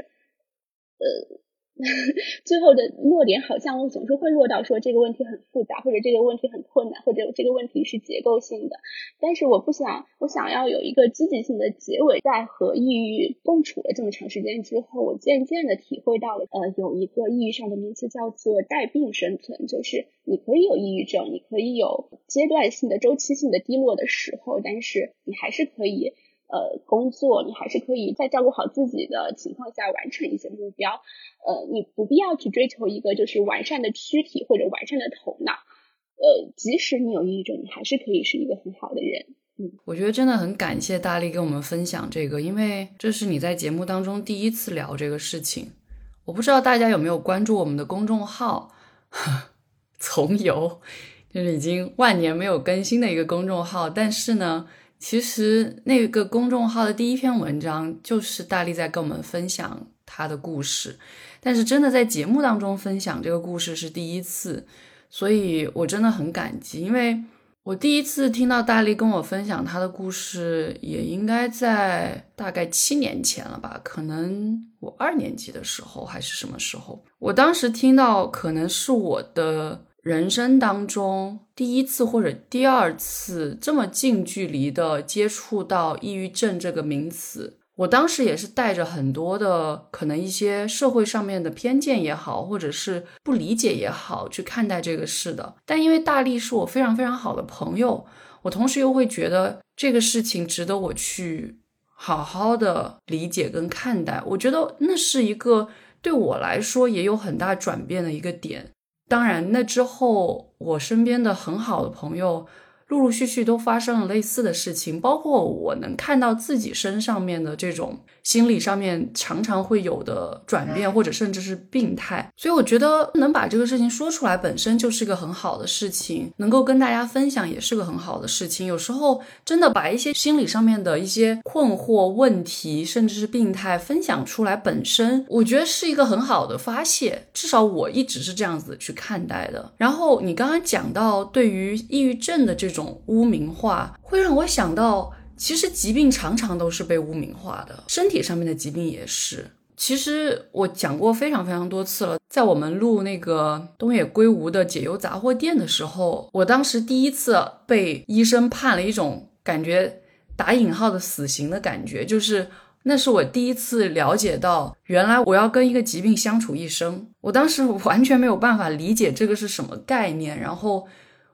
F: 呃。最后的落点好像我总是会落到说这个问题很复杂，或者这个问题很困难，或者这个问题是结构性的。但是我不想，我想要有一个积极性的结尾。在和抑郁共处了这么长时间之后，我渐渐的体会到了，呃，有一个抑郁上的名词叫做带病生存，就是你可以有抑郁症，你可以有阶段性的、周期性的低落的时候，但是你还是可以。呃，工作你还是可以在照顾好自己的情况下完成一些目标。呃，你不必要去追求一个就是完善的躯体或者完善的头脑。呃，即使你有抑郁症，你还是可以是一个很好的人。嗯，
A: 我觉得真的很感谢大力跟我们分享这个，因为这是你在节目当中第一次聊这个事情。我不知道大家有没有关注我们的公众号“ 从游”，就是已经万年没有更新的一个公众号，但是呢。其实那个公众号的第一篇文章就是大力在跟我们分享他的故事，但是真的在节目当中分享这个故事是第一次，所以我真的很感激，因为我第一次听到大力跟我分享他的故事，也应该在大概七年前了吧，可能我二年级的时候还是什么时候，我当时听到可能是我的。人生当中第一次或者第二次这么近距离的接触到抑郁症这个名词，我当时也是带着很多的可能一些社会上面的偏见也好，或者是不理解也好去看待这个事的。但因为大力是我非常非常好的朋友，我同时又会觉得这个事情值得我去好好的理解跟看待。我觉得那是一个对我来说也有很大转变的一个点。当然，那之后我身边的很好的朋友。陆陆续续都发生了类似的事情，包括我能看到自己身上面的这种心理上面常常会有的转变，或者甚至是病态。所以我觉得能把这个事情说出来本身就是个很好的事情，能够跟大家分享也是个很好的事情。有时候真的把一些心理上面的一些困惑、问题，甚至是病态分享出来，本身我觉得是一个很好的发泄。至少我一直是这样子去看待的。然后你刚刚讲到对于抑郁症的这种。污名化会让我想到，其实疾病常常都是被污名化的，身体上面的疾病也是。其实我讲过非常非常多次了，在我们录那个东野圭吾的《解忧杂货店》的时候，我当时第一次被医生判了一种感觉打引号的死刑的感觉，就是那是我第一次了解到，原来我要跟一个疾病相处一生。我当时完全没有办法理解这个是什么概念，然后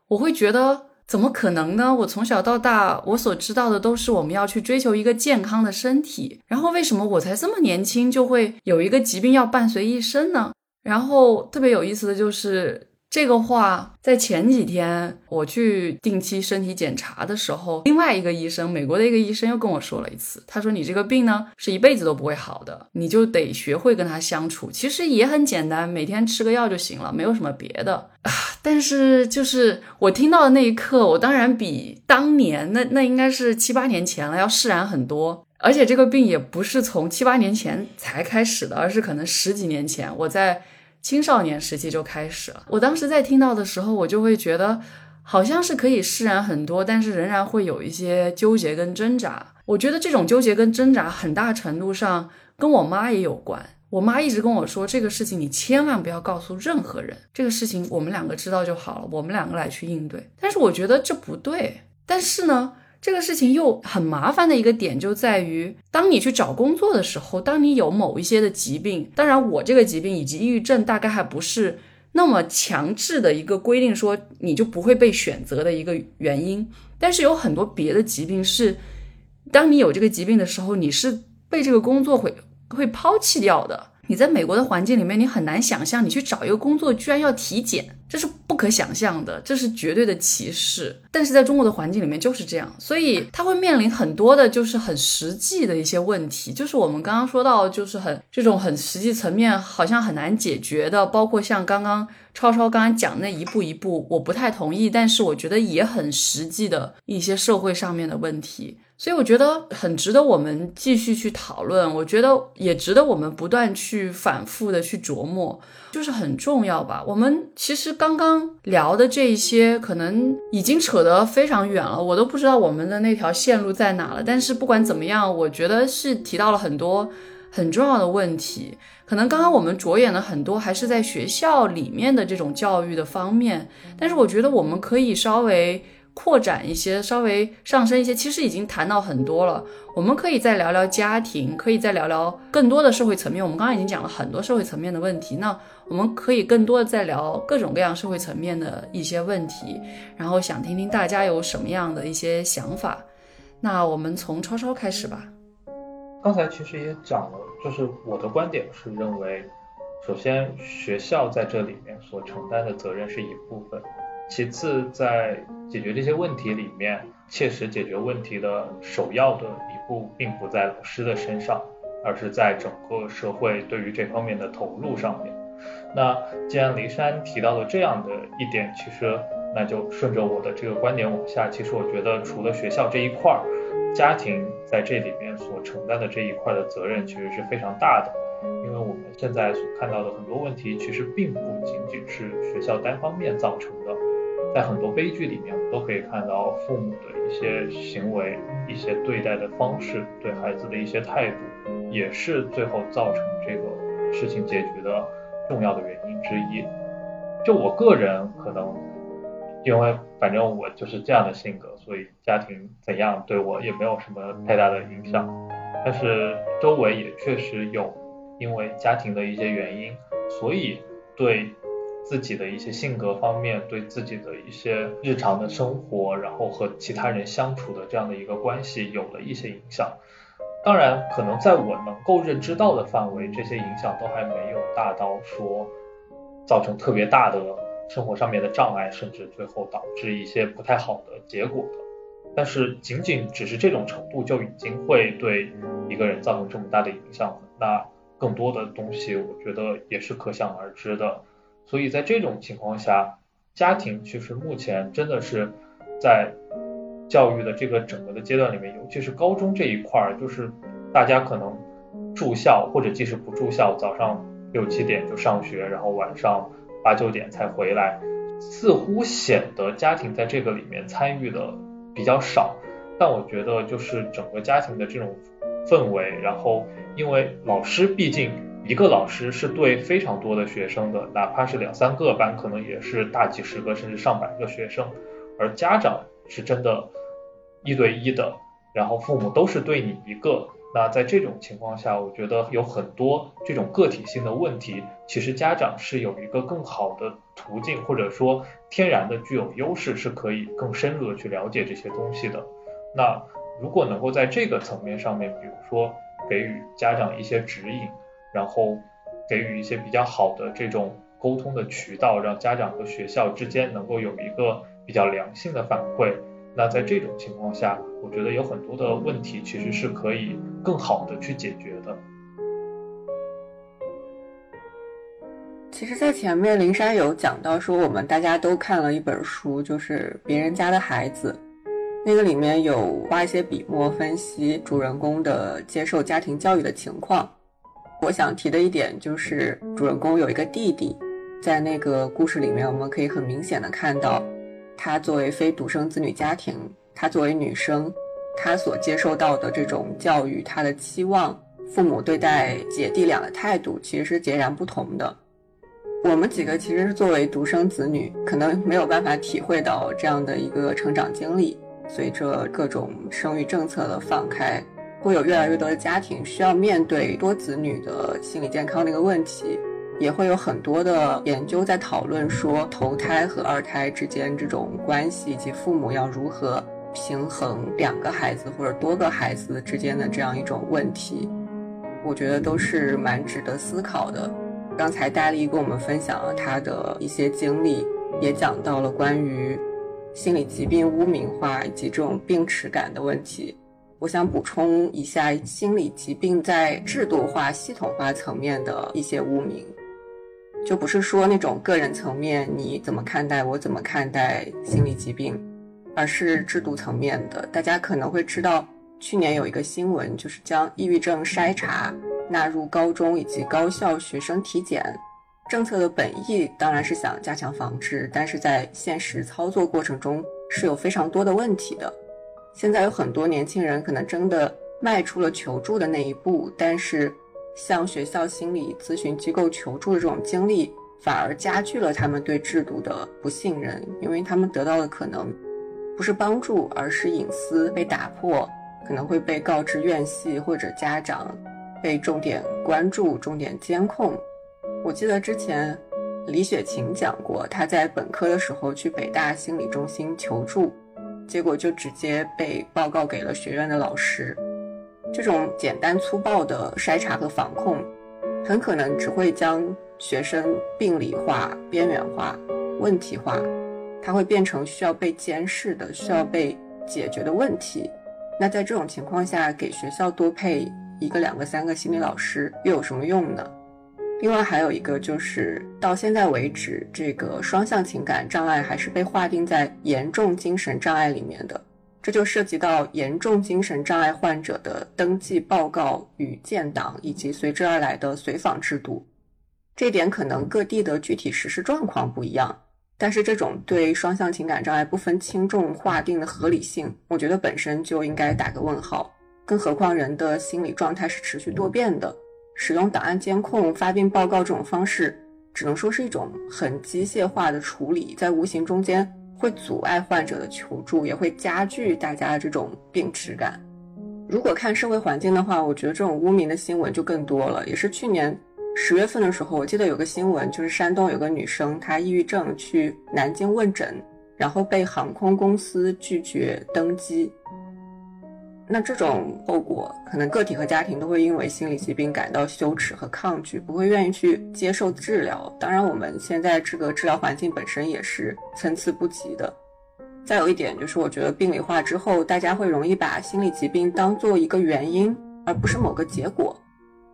A: 我会觉得。怎么可能呢？我从小到大，我所知道的都是我们要去追求一个健康的身体。然后为什么我才这么年轻就会有一个疾病要伴随一生呢？然后特别有意思的就是。这个话在前几天我去定期身体检查的时候，另外一个医生，美国的一个医生又跟我说了一次。他说：“你这个病呢，是一辈子都不会好的，你就得学会跟他相处。其实也很简单，每天吃个药就行了，没有什么别的啊。”但是就是我听到的那一刻，我当然比当年那那应该是七八年前了要释然很多。而且这个病也不是从七八年前才开始的，而是可能十几年前我在。青少年时期就开始了。我当时在听到的时候，我就会觉得好像是可以释然很多，但是仍然会有一些纠结跟挣扎。我觉得这种纠结跟挣扎很大程度上跟我妈也有关。我妈一直跟我说，这个事情你千万不要告诉任何人，这个事情我们两个知道就好了，我们两个来去应对。但是我觉得这不对。但是呢，这个事情又很麻烦的一个点就在于，当你去找工作的时候，当你有某一些的疾病，当然我这个疾病以及抑郁症大概还不是那么强制的一个规定，说你就不会被选择的一个原因。但是有很多别的疾病是，当你有这个疾病的时候，你是被这个工作会。会抛弃掉的。你在美国的环境里面，你很难想象你去找一个工作居然要体检，这是不可想象的，这是绝对的歧视。但是在中国的环境里面就是这样，所以他会面临很多的，就是很实际的一些问题，就是我们刚刚说到，就是很这种很实际层面好像很难解决的，包括像刚刚超超刚刚讲那一步一步，我不太同意，但是我觉得也很实际的一些社会上面的问题。所以我觉得很值得我们继续去讨论，我觉得也值得我们不断去反复的去琢磨，就是很重要吧。我们其实刚刚聊的这一些，可能已经扯得非常远了，我都不知道我们的那条线路在哪了。但是不管怎么样，我觉得是提到了很多很重要的问题。可能刚刚我们着眼的很多还是在学校里面的这种教育的方面，但是我觉得我们可以稍微。扩展一些，稍微上升一些，其实已经谈到很多了。我们可以再聊聊家庭，可以再聊聊更多的社会层面。我们刚刚已经讲了很多社会层面的问题，那我们可以更多的再聊各种各样社会层面的一些问题。然后想听听大家有什么样的一些想法。那我们从超超开始吧。
E: 刚才其实也讲了，就是我的观点是认为，首先学校在这里面所承担的责任是一部分。其次，在解决这些问题里面，切实解决问题的首要的一步，并不在老师的身上，而是在整个社会对于这方面的投入上面。那既然骊山提到了这样的一点，其实那就顺着我的这个观点往下。其实我觉得，除了学校这一块儿，家庭在这里面所承担的这一块的责任，其实是非常大的。因为我们现在所看到的很多问题，其实并不仅仅是学校单方面造成的。在很多悲剧里面，都可以看到父母的一些行为、一些对待的方式、对孩子的一些态度，也是最后造成这个事情结局的重要的原因之一。就我个人可能，因为反正我就是这样的性格，所以家庭怎样对我也没有什么太大的影响。但是周围也确实有因为家庭的一些原因，所以对。自己的一些性格方面，对自己的一些日常的生活，然后和其他人相处的这样的一个关系有了一些影响。当然，可能在我能够认知到的范围，这些影响都还没有大到说造成特别大的生活上面的障碍，甚至最后导致一些不太好的结果的。但是，仅仅只是这种程度就已经会对一个人造成这么大的影响了。那更多的东西，我觉得也是可想而知的。所以在这种情况下，家庭其实目前真的是在教育的这个整个的阶段里面，尤其是高中这一块儿，就是大家可能住校或者即使不住校，早上六七点就上学，然后晚上八九点才回来，似乎显得家庭在这个里面参与的比较少。但我觉得就是整个家庭的这种氛围，然后因为老师毕竟。一个老师是对非常多的学生的，哪怕是两三个班，可能也是大几十个甚至上百个学生，而家长是真的一对一的，然后父母都是对你一个。那在这种情况下，我觉得有很多这种个体性的问题，其实家长是有一个更好的途径，或者说天然的具有优势，是可以更深入的去了解这些东西的。那如果能够在这个层面上面，比如说给予家长一些指引。然后给予一些比较好的这种沟通的渠道，让家长和学校之间能够有一个比较良性的反馈。那在这种情况下，我觉得有很多的问题其实是可以更好的去解决的。
B: 其实，在前面林珊有讲到说，我们大家都看了一本书，就是《别人家的孩子》，那个里面有花一些笔墨分析主人公的接受家庭教育的情况。我想提的一点就是，主人公有一个弟弟，在那个故事里面，我们可以很明显的看到，他作为非独生子女家庭，他作为女生，他所接受到的这种教育，他的期望，父母对待姐弟俩的态度其实是截然不同的。我们几个其实是作为独生子女，可能没有办法体会到这样的一个成长经历。随着各种生育政策的放开，会有越来越多的家庭需要面对多子女的心理健康的一个问题，也会有很多的研究在讨论说头胎和二胎之间这种关系，以及父母要如何平衡两个孩子或者多个孩子之间的这样一种问题。我觉得都是蛮值得思考的。刚才戴丽跟我们分享了她的一些经历，也讲到了关于心理疾病污名化以及这种病耻感的问题。我想补充一下，心理疾病在制度化、系统化层面的一些污名，就不是说那种个人层面你怎么看待，我怎么看待心理疾病，而是制度层面的。大家可能会知道，去年有一个新闻，就是将抑郁症筛查。纳入高中以及高校学生体检政策的本意当然是想加强防治，但是在现实操作过程中是有非常多的问题的。现在有很多年轻人可能真的迈出了求助的那一步，但是向学校心理咨询机构求助的这种经历，反而加剧了他们对制度的不信任，因为他们得到的可能不是帮助，而是隐私被打破，可能会被告知院系或者家长。被重点关注、重点监控。我记得之前李雪琴讲过，她在本科的时候去北大心理中心求助，结果就直接被报告给了学院的老师。这种简单粗暴的筛查和防控，很可能只会将学生病理化、边缘化、问题化，它会变成需要被监视的、需要被解决的问题。那在这种情况下，给学校多配。一个、两个、三个心理老师又有什么用呢？另外还有一个就是，到现在为止，这个双向情感障碍还是被划定在严重精神障碍里面的，这就涉及到严重精神障碍患者的登记报告与建档，以及随之而来的随访制度。这点可能各地的具体实施状况不一样，但是这种对双向情感障碍不分轻重划定的合理性，我觉得本身就应该打个问号。更何况人的心理状态是持续多变的，使用档案监控、发病报告这种方式，只能说是一种很机械化的处理，在无形中间会阻碍患者的求助，也会加剧大家的这种病耻感。如果看社会环境的话，我觉得这种污名的新闻就更多了。也是去年十月份的时候，我记得有个新闻，就是山东有个女生，她抑郁症去南京问诊，然后被航空公司拒绝登机。那这种后果，可能个体和家庭都会因为心理疾病感到羞耻和抗拒，不会愿意去接受治疗。当然，我们现在这个治疗环境本身也是参差不齐的。再有一点就是，我觉得病理化之后，大家会容易把心理疾病当做一个原因，而不是某个结果。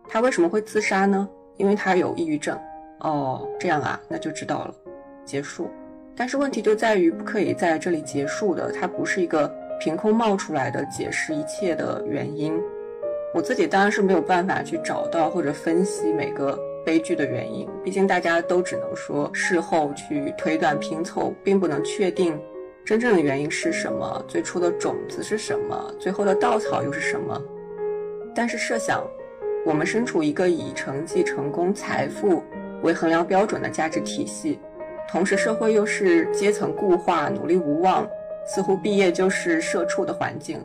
B: 他为什么会自杀呢？因为他有抑郁症。哦，这样啊，那就知道了，结束。但是问题就在于，不可以在这里结束的，它不是一个。凭空冒出来的解释一切的原因，我自己当然是没有办法去找到或者分析每个悲剧的原因。毕竟大家都只能说事后去推断拼凑，并不能确定真正的原因是什么，最初的种子是什么，最后的稻草又是什么。但是设想，我们身处一个以成绩、成功、财富为衡量标准的价值体系，同时社会又是阶层固化、努力无望。似乎毕业就是社畜的环境，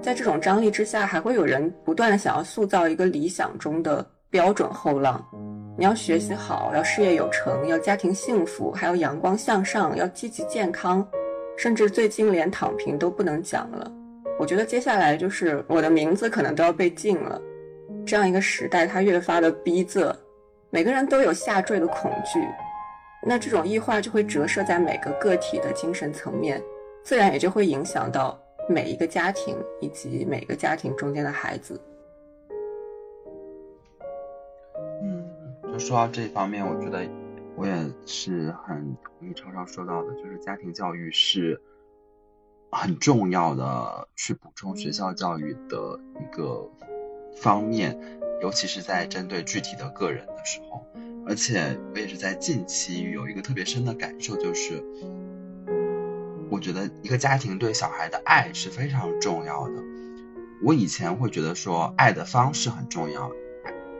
B: 在这种张力之下，还会有人不断的想要塑造一个理想中的标准后浪。你要学习好，要事业有成，要家庭幸福，还要阳光向上，要积极健康，甚至最近连躺平都不能讲了。我觉得接下来就是我的名字可能都要被禁了。这样一个时代，它越发的逼仄，每个人都有下坠的恐惧，那这种异化就会折射在每个个体的精神层面。自然也就会影响到每一个家庭以及每个家庭中间的孩子。
D: 嗯，就说到这方面，我觉得我也是很同意超超说到的，就是家庭教育是很重要的，去补充学校教育的一个方面，尤其是在针对具体的个人的时候。而且我也是在近期有一个特别深的感受，就是。我觉得一个家庭对小孩的爱是非常重要的。我以前会觉得说爱的方式很重要，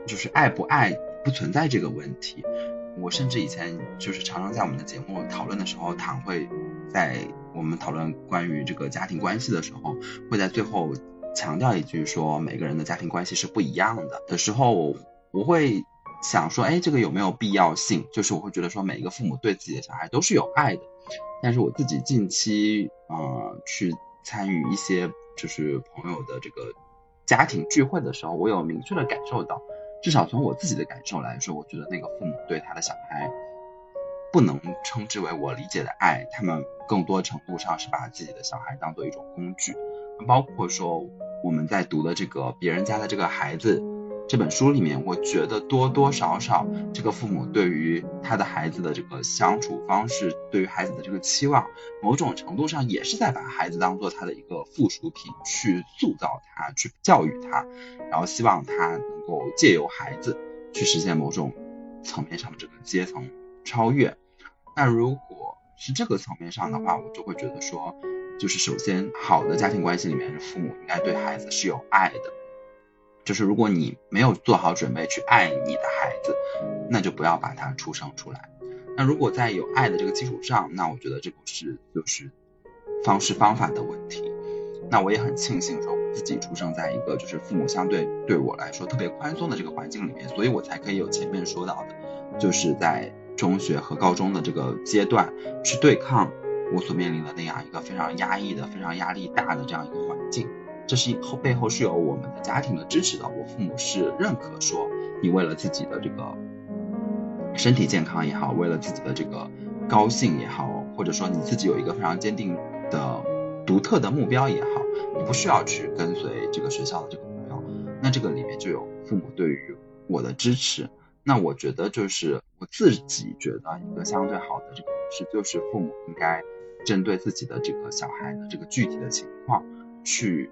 D: 就是爱不爱不存在这个问题。我甚至以前就是常常在我们的节目讨论的时候，唐会在我们讨论关于这个家庭关系的时候，会在最后强调一句说每个人的家庭关系是不一样的的时候，我会想说，哎，这个有没有必要性？就是我会觉得说每一个父母对自己的小孩都是有爱的，但是我自己近期呃去参与一些就是朋友的这个家庭聚会的时候，我有明确的感受到。至少从我自己的感受来说，我觉得那个父母对他的小孩不能称之为我理解的爱，他们更多程度上是把自己的小孩当做一种工具，包括说我们在读的这个别人家的这个孩子。这本书里面，我觉得多多少少，这个父母对于他的孩子的这个相处方式，对于孩子的这个期望，某种程度上也是在把孩子当做他的一个附属品去塑造他，去教育他，然后希望他能够借由孩子去实现某种层面上的这个阶层超越。那如果是这个层面上的话，我就会觉得说，就是首先好的家庭关系里面，父母应该对孩子是有爱的。就是如果你没有做好准备去爱你的孩子，那就不要把他出生出来。那如果在有爱的这个基础上，那我觉得这不是就是方式方法的问题。那我也很庆幸说自己出生在一个就是父母相对对我来说特别宽松的这个环境里面，所以我才可以有前面说到的，就是在中学和高中的这个阶段去对抗我所面临的那样一个非常压抑的、非常压力大的这样一个环境。这是后背后是有我们的家庭的支持的，我父母是认可说你为了自己的这个身体健康也好，为了自己的这个高兴也好，或者说你自己有一个非常坚定的独特的目标也好，你不需要去跟随这个学校的这个目标，那这个里面就有父母对于我的支持。那我觉得就是我自己觉得一个相对好的这个模式，就是父母应该针对自己的这个小孩的这个具体的情况去。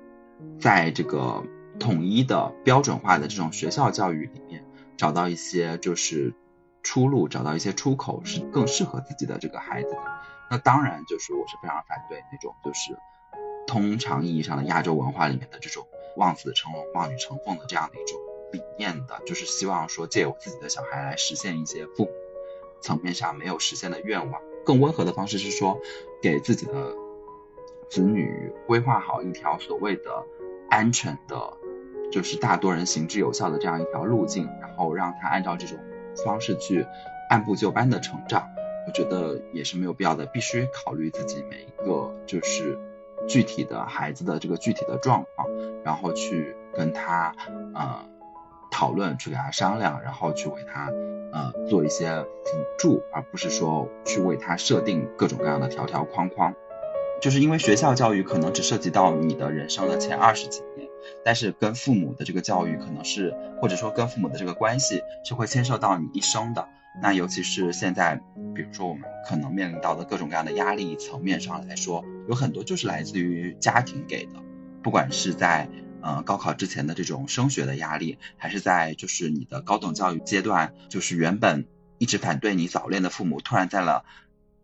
D: 在这个统一的标准化的这种学校教育里面，找到一些就是出路，找到一些出口，是更适合自己的这个孩子的。那当然，就是我是非常反对那种就是通常意义上的亚洲文化里面的这种望子成龙、望女成凤的这样的一种理念的，就是希望说借我自己的小孩来实现一些父母层面上没有实现的愿望。更温和的方式是说，给自己的。子女规划好一条所谓的安全的，就是大多人行之有效的这样一条路径，然后让他按照这种方式去按部就班的成长，我觉得也是没有必要的。必须考虑自己每一个就是具体的孩子的这个具体的状况，然后去跟他呃讨论，去给他商量，然后去为他呃做一些辅助，而不是说去为他设定各种各样的条条框框。就是因为学校教育可能只涉及到你的人生的前二十几年，但是跟父母的这个教育可能是，或者说跟父母的这个关系是会牵涉到你一生的。那尤其是现在，比如说我们可能面临到的各种各样的压力层面上来说，有很多就是来自于家庭给的，不管是在呃高考之前的这种升学的压力，还是在就是你的高等教育阶段，就是原本一直反对你早恋的父母，突然在了。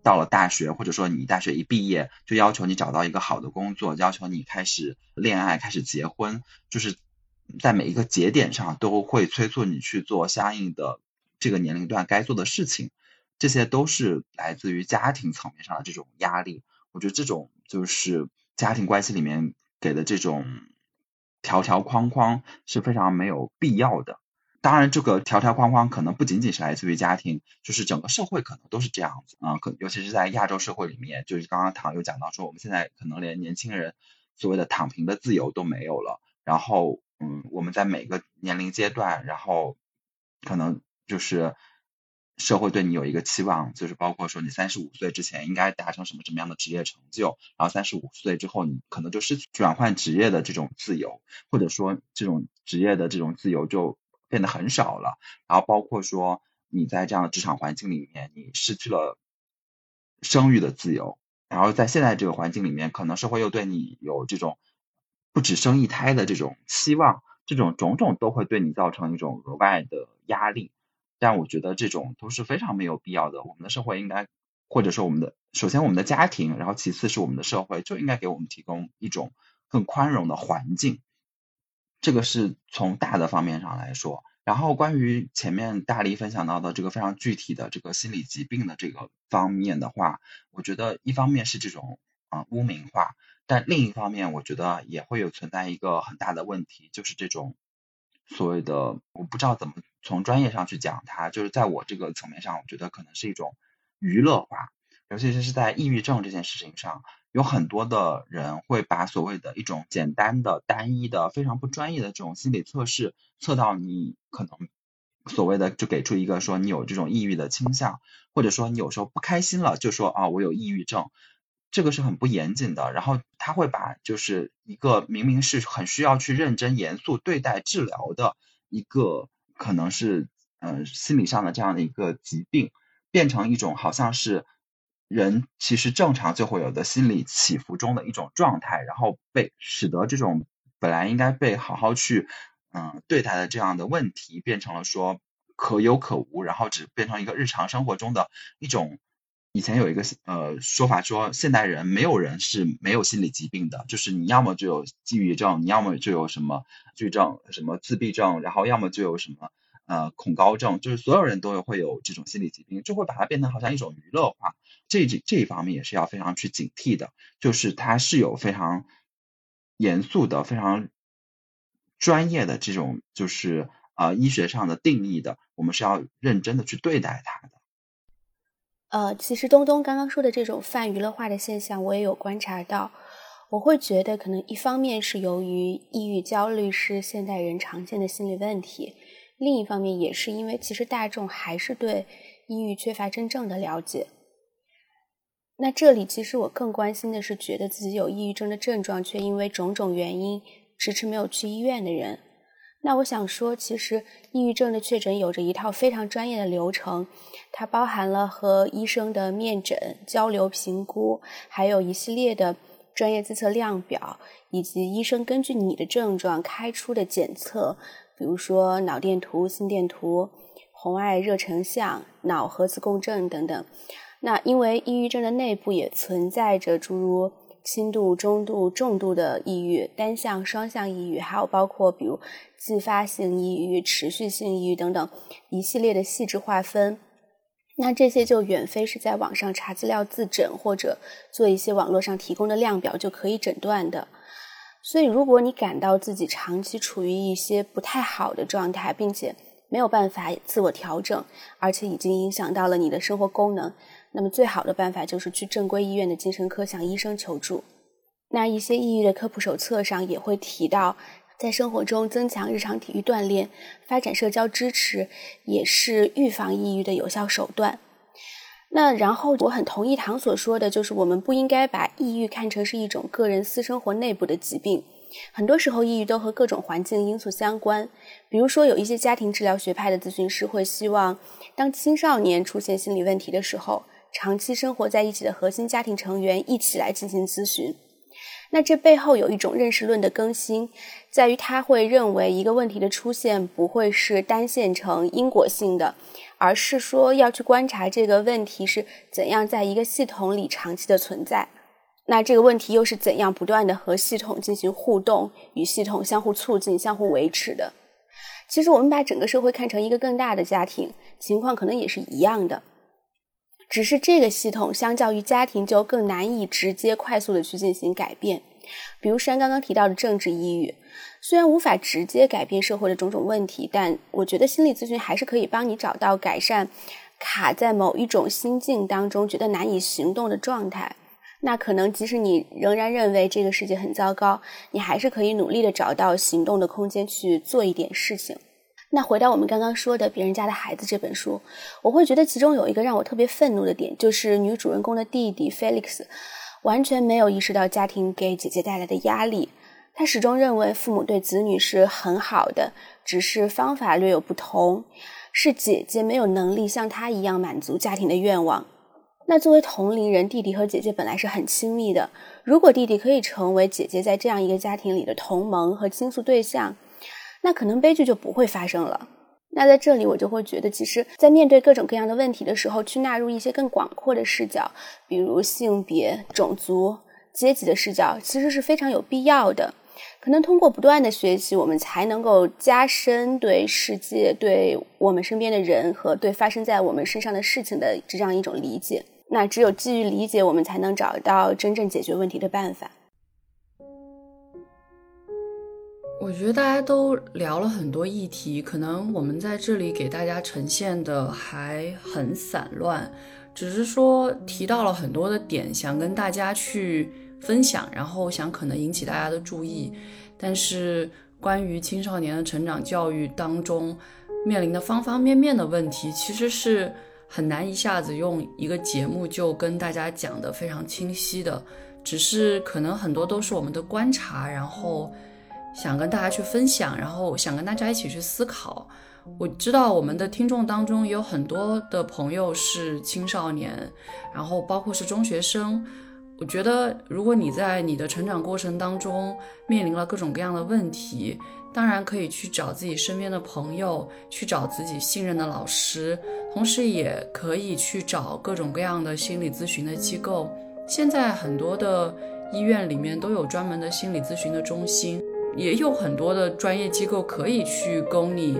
D: 到了大学，或者说你大学一毕业，就要求你找到一个好的工作，要求你开始恋爱、开始结婚，就是在每一个节点上都会催促你去做相应的这个年龄段该做的事情，这些都是来自于家庭层面上的这种压力。我觉得这种就是家庭关系里面给的这种条条框框是非常没有必要的。当然，这个条条框框可能不仅仅是来自于家庭，就是整个社会可能都是这样子啊。可尤其是在亚洲社会里面，就是刚刚唐又讲到说，我们现在可能连年轻人所谓的躺平的自由都没有了。然后，嗯，我们在每个年龄阶段，然后可能就是社会对你有一个期望，就是包括说你三十五岁之前应该达成什么什么样的职业成就，然后三十五岁之后你可能就失去转换职业的这种自由，或者说这种职业的这种自由就。变得很少了，然后包括说你在这样的职场环境里面，你失去了生育的自由，然后在现在这个环境里面，可能社会又对你有这种不止生一胎的这种期望，这种种种都会对你造成一种额外的压力。但我觉得这种都是非常没有必要的。我们的社会应该，或者说我们的首先我们的家庭，然后其次是我们的社会，就应该给我们提供一种更宽容的环境。这个是从大的方面上来说。然后关于前面大力分享到的这个非常具体的这个心理疾病的这个方面的话，我觉得一方面是这种啊污名化，但另一方面我觉得也会有存在一个很大的问题，就是这种所谓的我不知道怎么从专业上去讲它，就是在我这个层面上，我觉得可能是一种娱乐化，尤其是是在抑郁症这件事情上。有很多的人会把所谓的一种简单的、单一的、非常不专业的这种心理测试测到你可能所谓的就给出一个说你有这种抑郁的倾向，或者说你有时候不开心了就说啊我有抑郁症，这个是很不严谨的。然后他会把就是一个明明是很需要去认真严肃对待治疗的一个可能是嗯心理上的这样的一个疾病，变成一种好像是。人其实正常就会有的心理起伏中的一种状态，然后被使得这种本来应该被好好去嗯对待的这样的问题，变成了说可有可无，然后只变成一个日常生活中的一种。以前有一个呃说法说，现代人没有人是没有心理疾病的，就是你要么就有抑郁症，你要么就有什么抑郁症、什么自闭症，然后要么就有什么呃恐高症，就是所有人都有会有这种心理疾病，就会把它变成好像一种娱乐化。这这这一方面也是要非常去警惕的，就是它是有非常严肃的、非常专业的这种就是呃医学上的定义的，我们是要认真的去对待它的。
C: 呃，其实东东刚刚说的这种泛娱乐化的现象，我也有观察到。我会觉得，可能一方面是由于抑郁、焦虑是现代人常见的心理问题，另一方面也是因为其实大众还是对抑郁缺乏真正的了解。那这里其实我更关心的是，觉得自己有抑郁症的症状，却因为种种原因迟迟没有去医院的人。那我想说，其实抑郁症的确诊有着一套非常专业的流程，它包含了和医生的面诊、交流、评估，还有一系列的专业自测量表，以及医生根据你的症状开出的检测，比如说脑电图、心电图、红外热成像、脑核磁共振等等。那因为抑郁症的内部也存在着诸如轻度、中度、重度的抑郁、单向、双向抑郁，还有包括比如继发性抑郁、持续性抑郁等等一系列的细致划分。那这些就远非是在网上查资料自诊或者做一些网络上提供的量表就可以诊断的。所以，如果你感到自己长期处于一些不太好的状态，并且没有办法自我调整，而且已经影响到了你的生活功能。那么最好的办法就是去正规医院的精神科向医生求助。那一些抑郁的科普手册上也会提到，在生活中增强日常体育锻炼、发展社交支持，也是预防抑郁的有效手段。那然后我很同意唐所说的，就是我们不应该把抑郁看成是一种个人私生活内部的疾病。很多时候，抑郁都和各种环境因素相关。比如说，有一些家庭治疗学派的咨询师会希望，当青少年出现心理问题的时候，长期生活在一起的核心家庭成员一起来进行咨询，那这背后有一种认识论的更新，在于他会认为一个问题的出现不会是单线程因果性的，而是说要去观察这个问题是怎样在一个系统里长期的存在，那这个问题又是怎样不断的和系统进行互动，与系统相互促进、相互维持的。其实我们把整个社会看成一个更大的家庭，情况可能也是一样的。只是这个系统相较于家庭就更难以直接快速的去进行改变，比如山刚刚提到的政治抑郁，虽然无法直接改变社会的种种问题，但我觉得心理咨询还是可以帮你找到改善卡在某一种心境当中觉得难以行动的状态。那可能即使你仍然认为这个世界很糟糕，你还是可以努力的找到行动的空间去做一点事情。那回到我们刚刚说的《别人家的孩子》这本书，我会觉得其中有一个让我特别愤怒的点，就是女主人公的弟弟 Felix 完全没有意识到家庭给姐姐带来的压力。他始终认为父母对子女是很好的，只是方法略有不同，是姐姐没有能力像他一样满足家庭的愿望。那作为同龄人，弟弟和姐姐本来是很亲密的，如果弟弟可以成为姐姐在这样一个家庭里的同盟和倾诉对象。那可能悲剧就不会发生了。那在这里，我就会觉得，其实，在面对各种各样的问题的时候，去纳入一些更广阔的视角，比如性别、种族、阶级的视角，其实是非常有必要的。可能通过不断的学习，我们才能够加深对世界、对我们身边的人和对发生在我们身上的事情的这样一种理解。那只有基于理解，我们才能找到真正解决问题的办法。
A: 我觉得大家都聊了很多议题，可能我们在这里给大家呈现的还很散乱，只是说提到了很多的点，想跟大家去分享，然后想可能引起大家的注意。但是关于青少年的成长教育当中面临的方方面面的问题，其实是很难一下子用一个节目就跟大家讲的非常清晰的，只是可能很多都是我们的观察，然后。想跟大家去分享，然后想跟大家一起去思考。我知道我们的听众当中也有很多的朋友是青少年，然后包括是中学生。我觉得，如果你在你的成长过程当中面临了各种各样的问题，当然可以去找自己身边的朋友，去找自己信任的老师，同时也可以去找各种各样的心理咨询的机构。现在很多的医院里面都有专门的心理咨询的中心。也有很多的专业机构可以去供你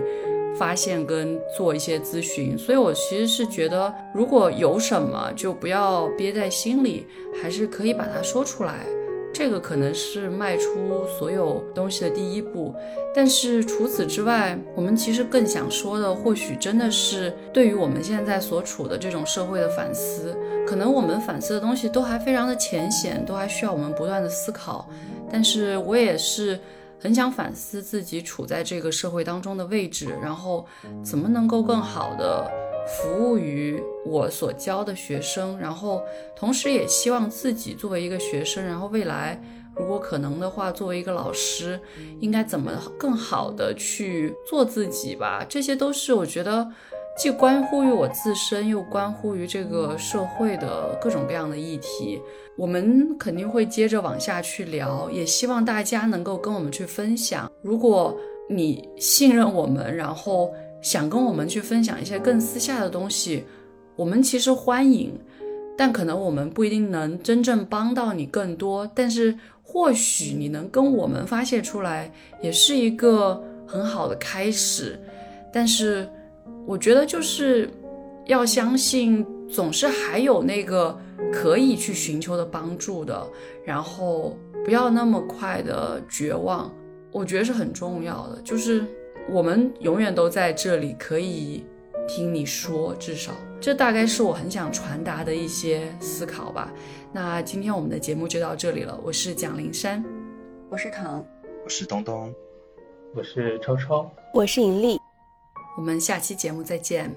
A: 发现跟做一些咨询，所以我其实是觉得，如果有什么就不要憋在心里，还是可以把它说出来。这个可能是迈出所有东西的第一步。但是除此之外，我们其实更想说的，或许真的是对于我们现在所处的这种社会的反思。可能我们反思的东西都还非常的浅显，都还需要我们不断的思考。但是我也是。很想反思自己处在这个社会当中的位置，然后怎么能够更好的服务于我所教的学生，然后同时也希望自己作为一个学生，然后未来如果可能的话，作为一个老师，应该怎么更好的去做自己吧？这些都是我觉得。既关乎于我自身，又关乎于这个社会的各种各样的议题，我们肯定会接着往下去聊，也希望大家能够跟我们去分享。如果你信任我们，然后想跟我们去分享一些更私下的东西，我们其实欢迎，但可能我们不一定能真正帮到你更多，但是或许你能跟我们发泄出来，也是一个很好的开始，但是。我觉得就是要相信，总是还有那个可以去寻求的帮助的，然后不要那么快的绝望。我觉得是很重要的，就是我们永远都在这里，可以听你说。至少这大概是我很想传达的一些思考吧。那今天我们的节目就到这里了。我是蒋灵山，
B: 我是唐，
D: 我是东东，
E: 我是超超，
C: 我是尹丽。
A: 我们下期节目再见。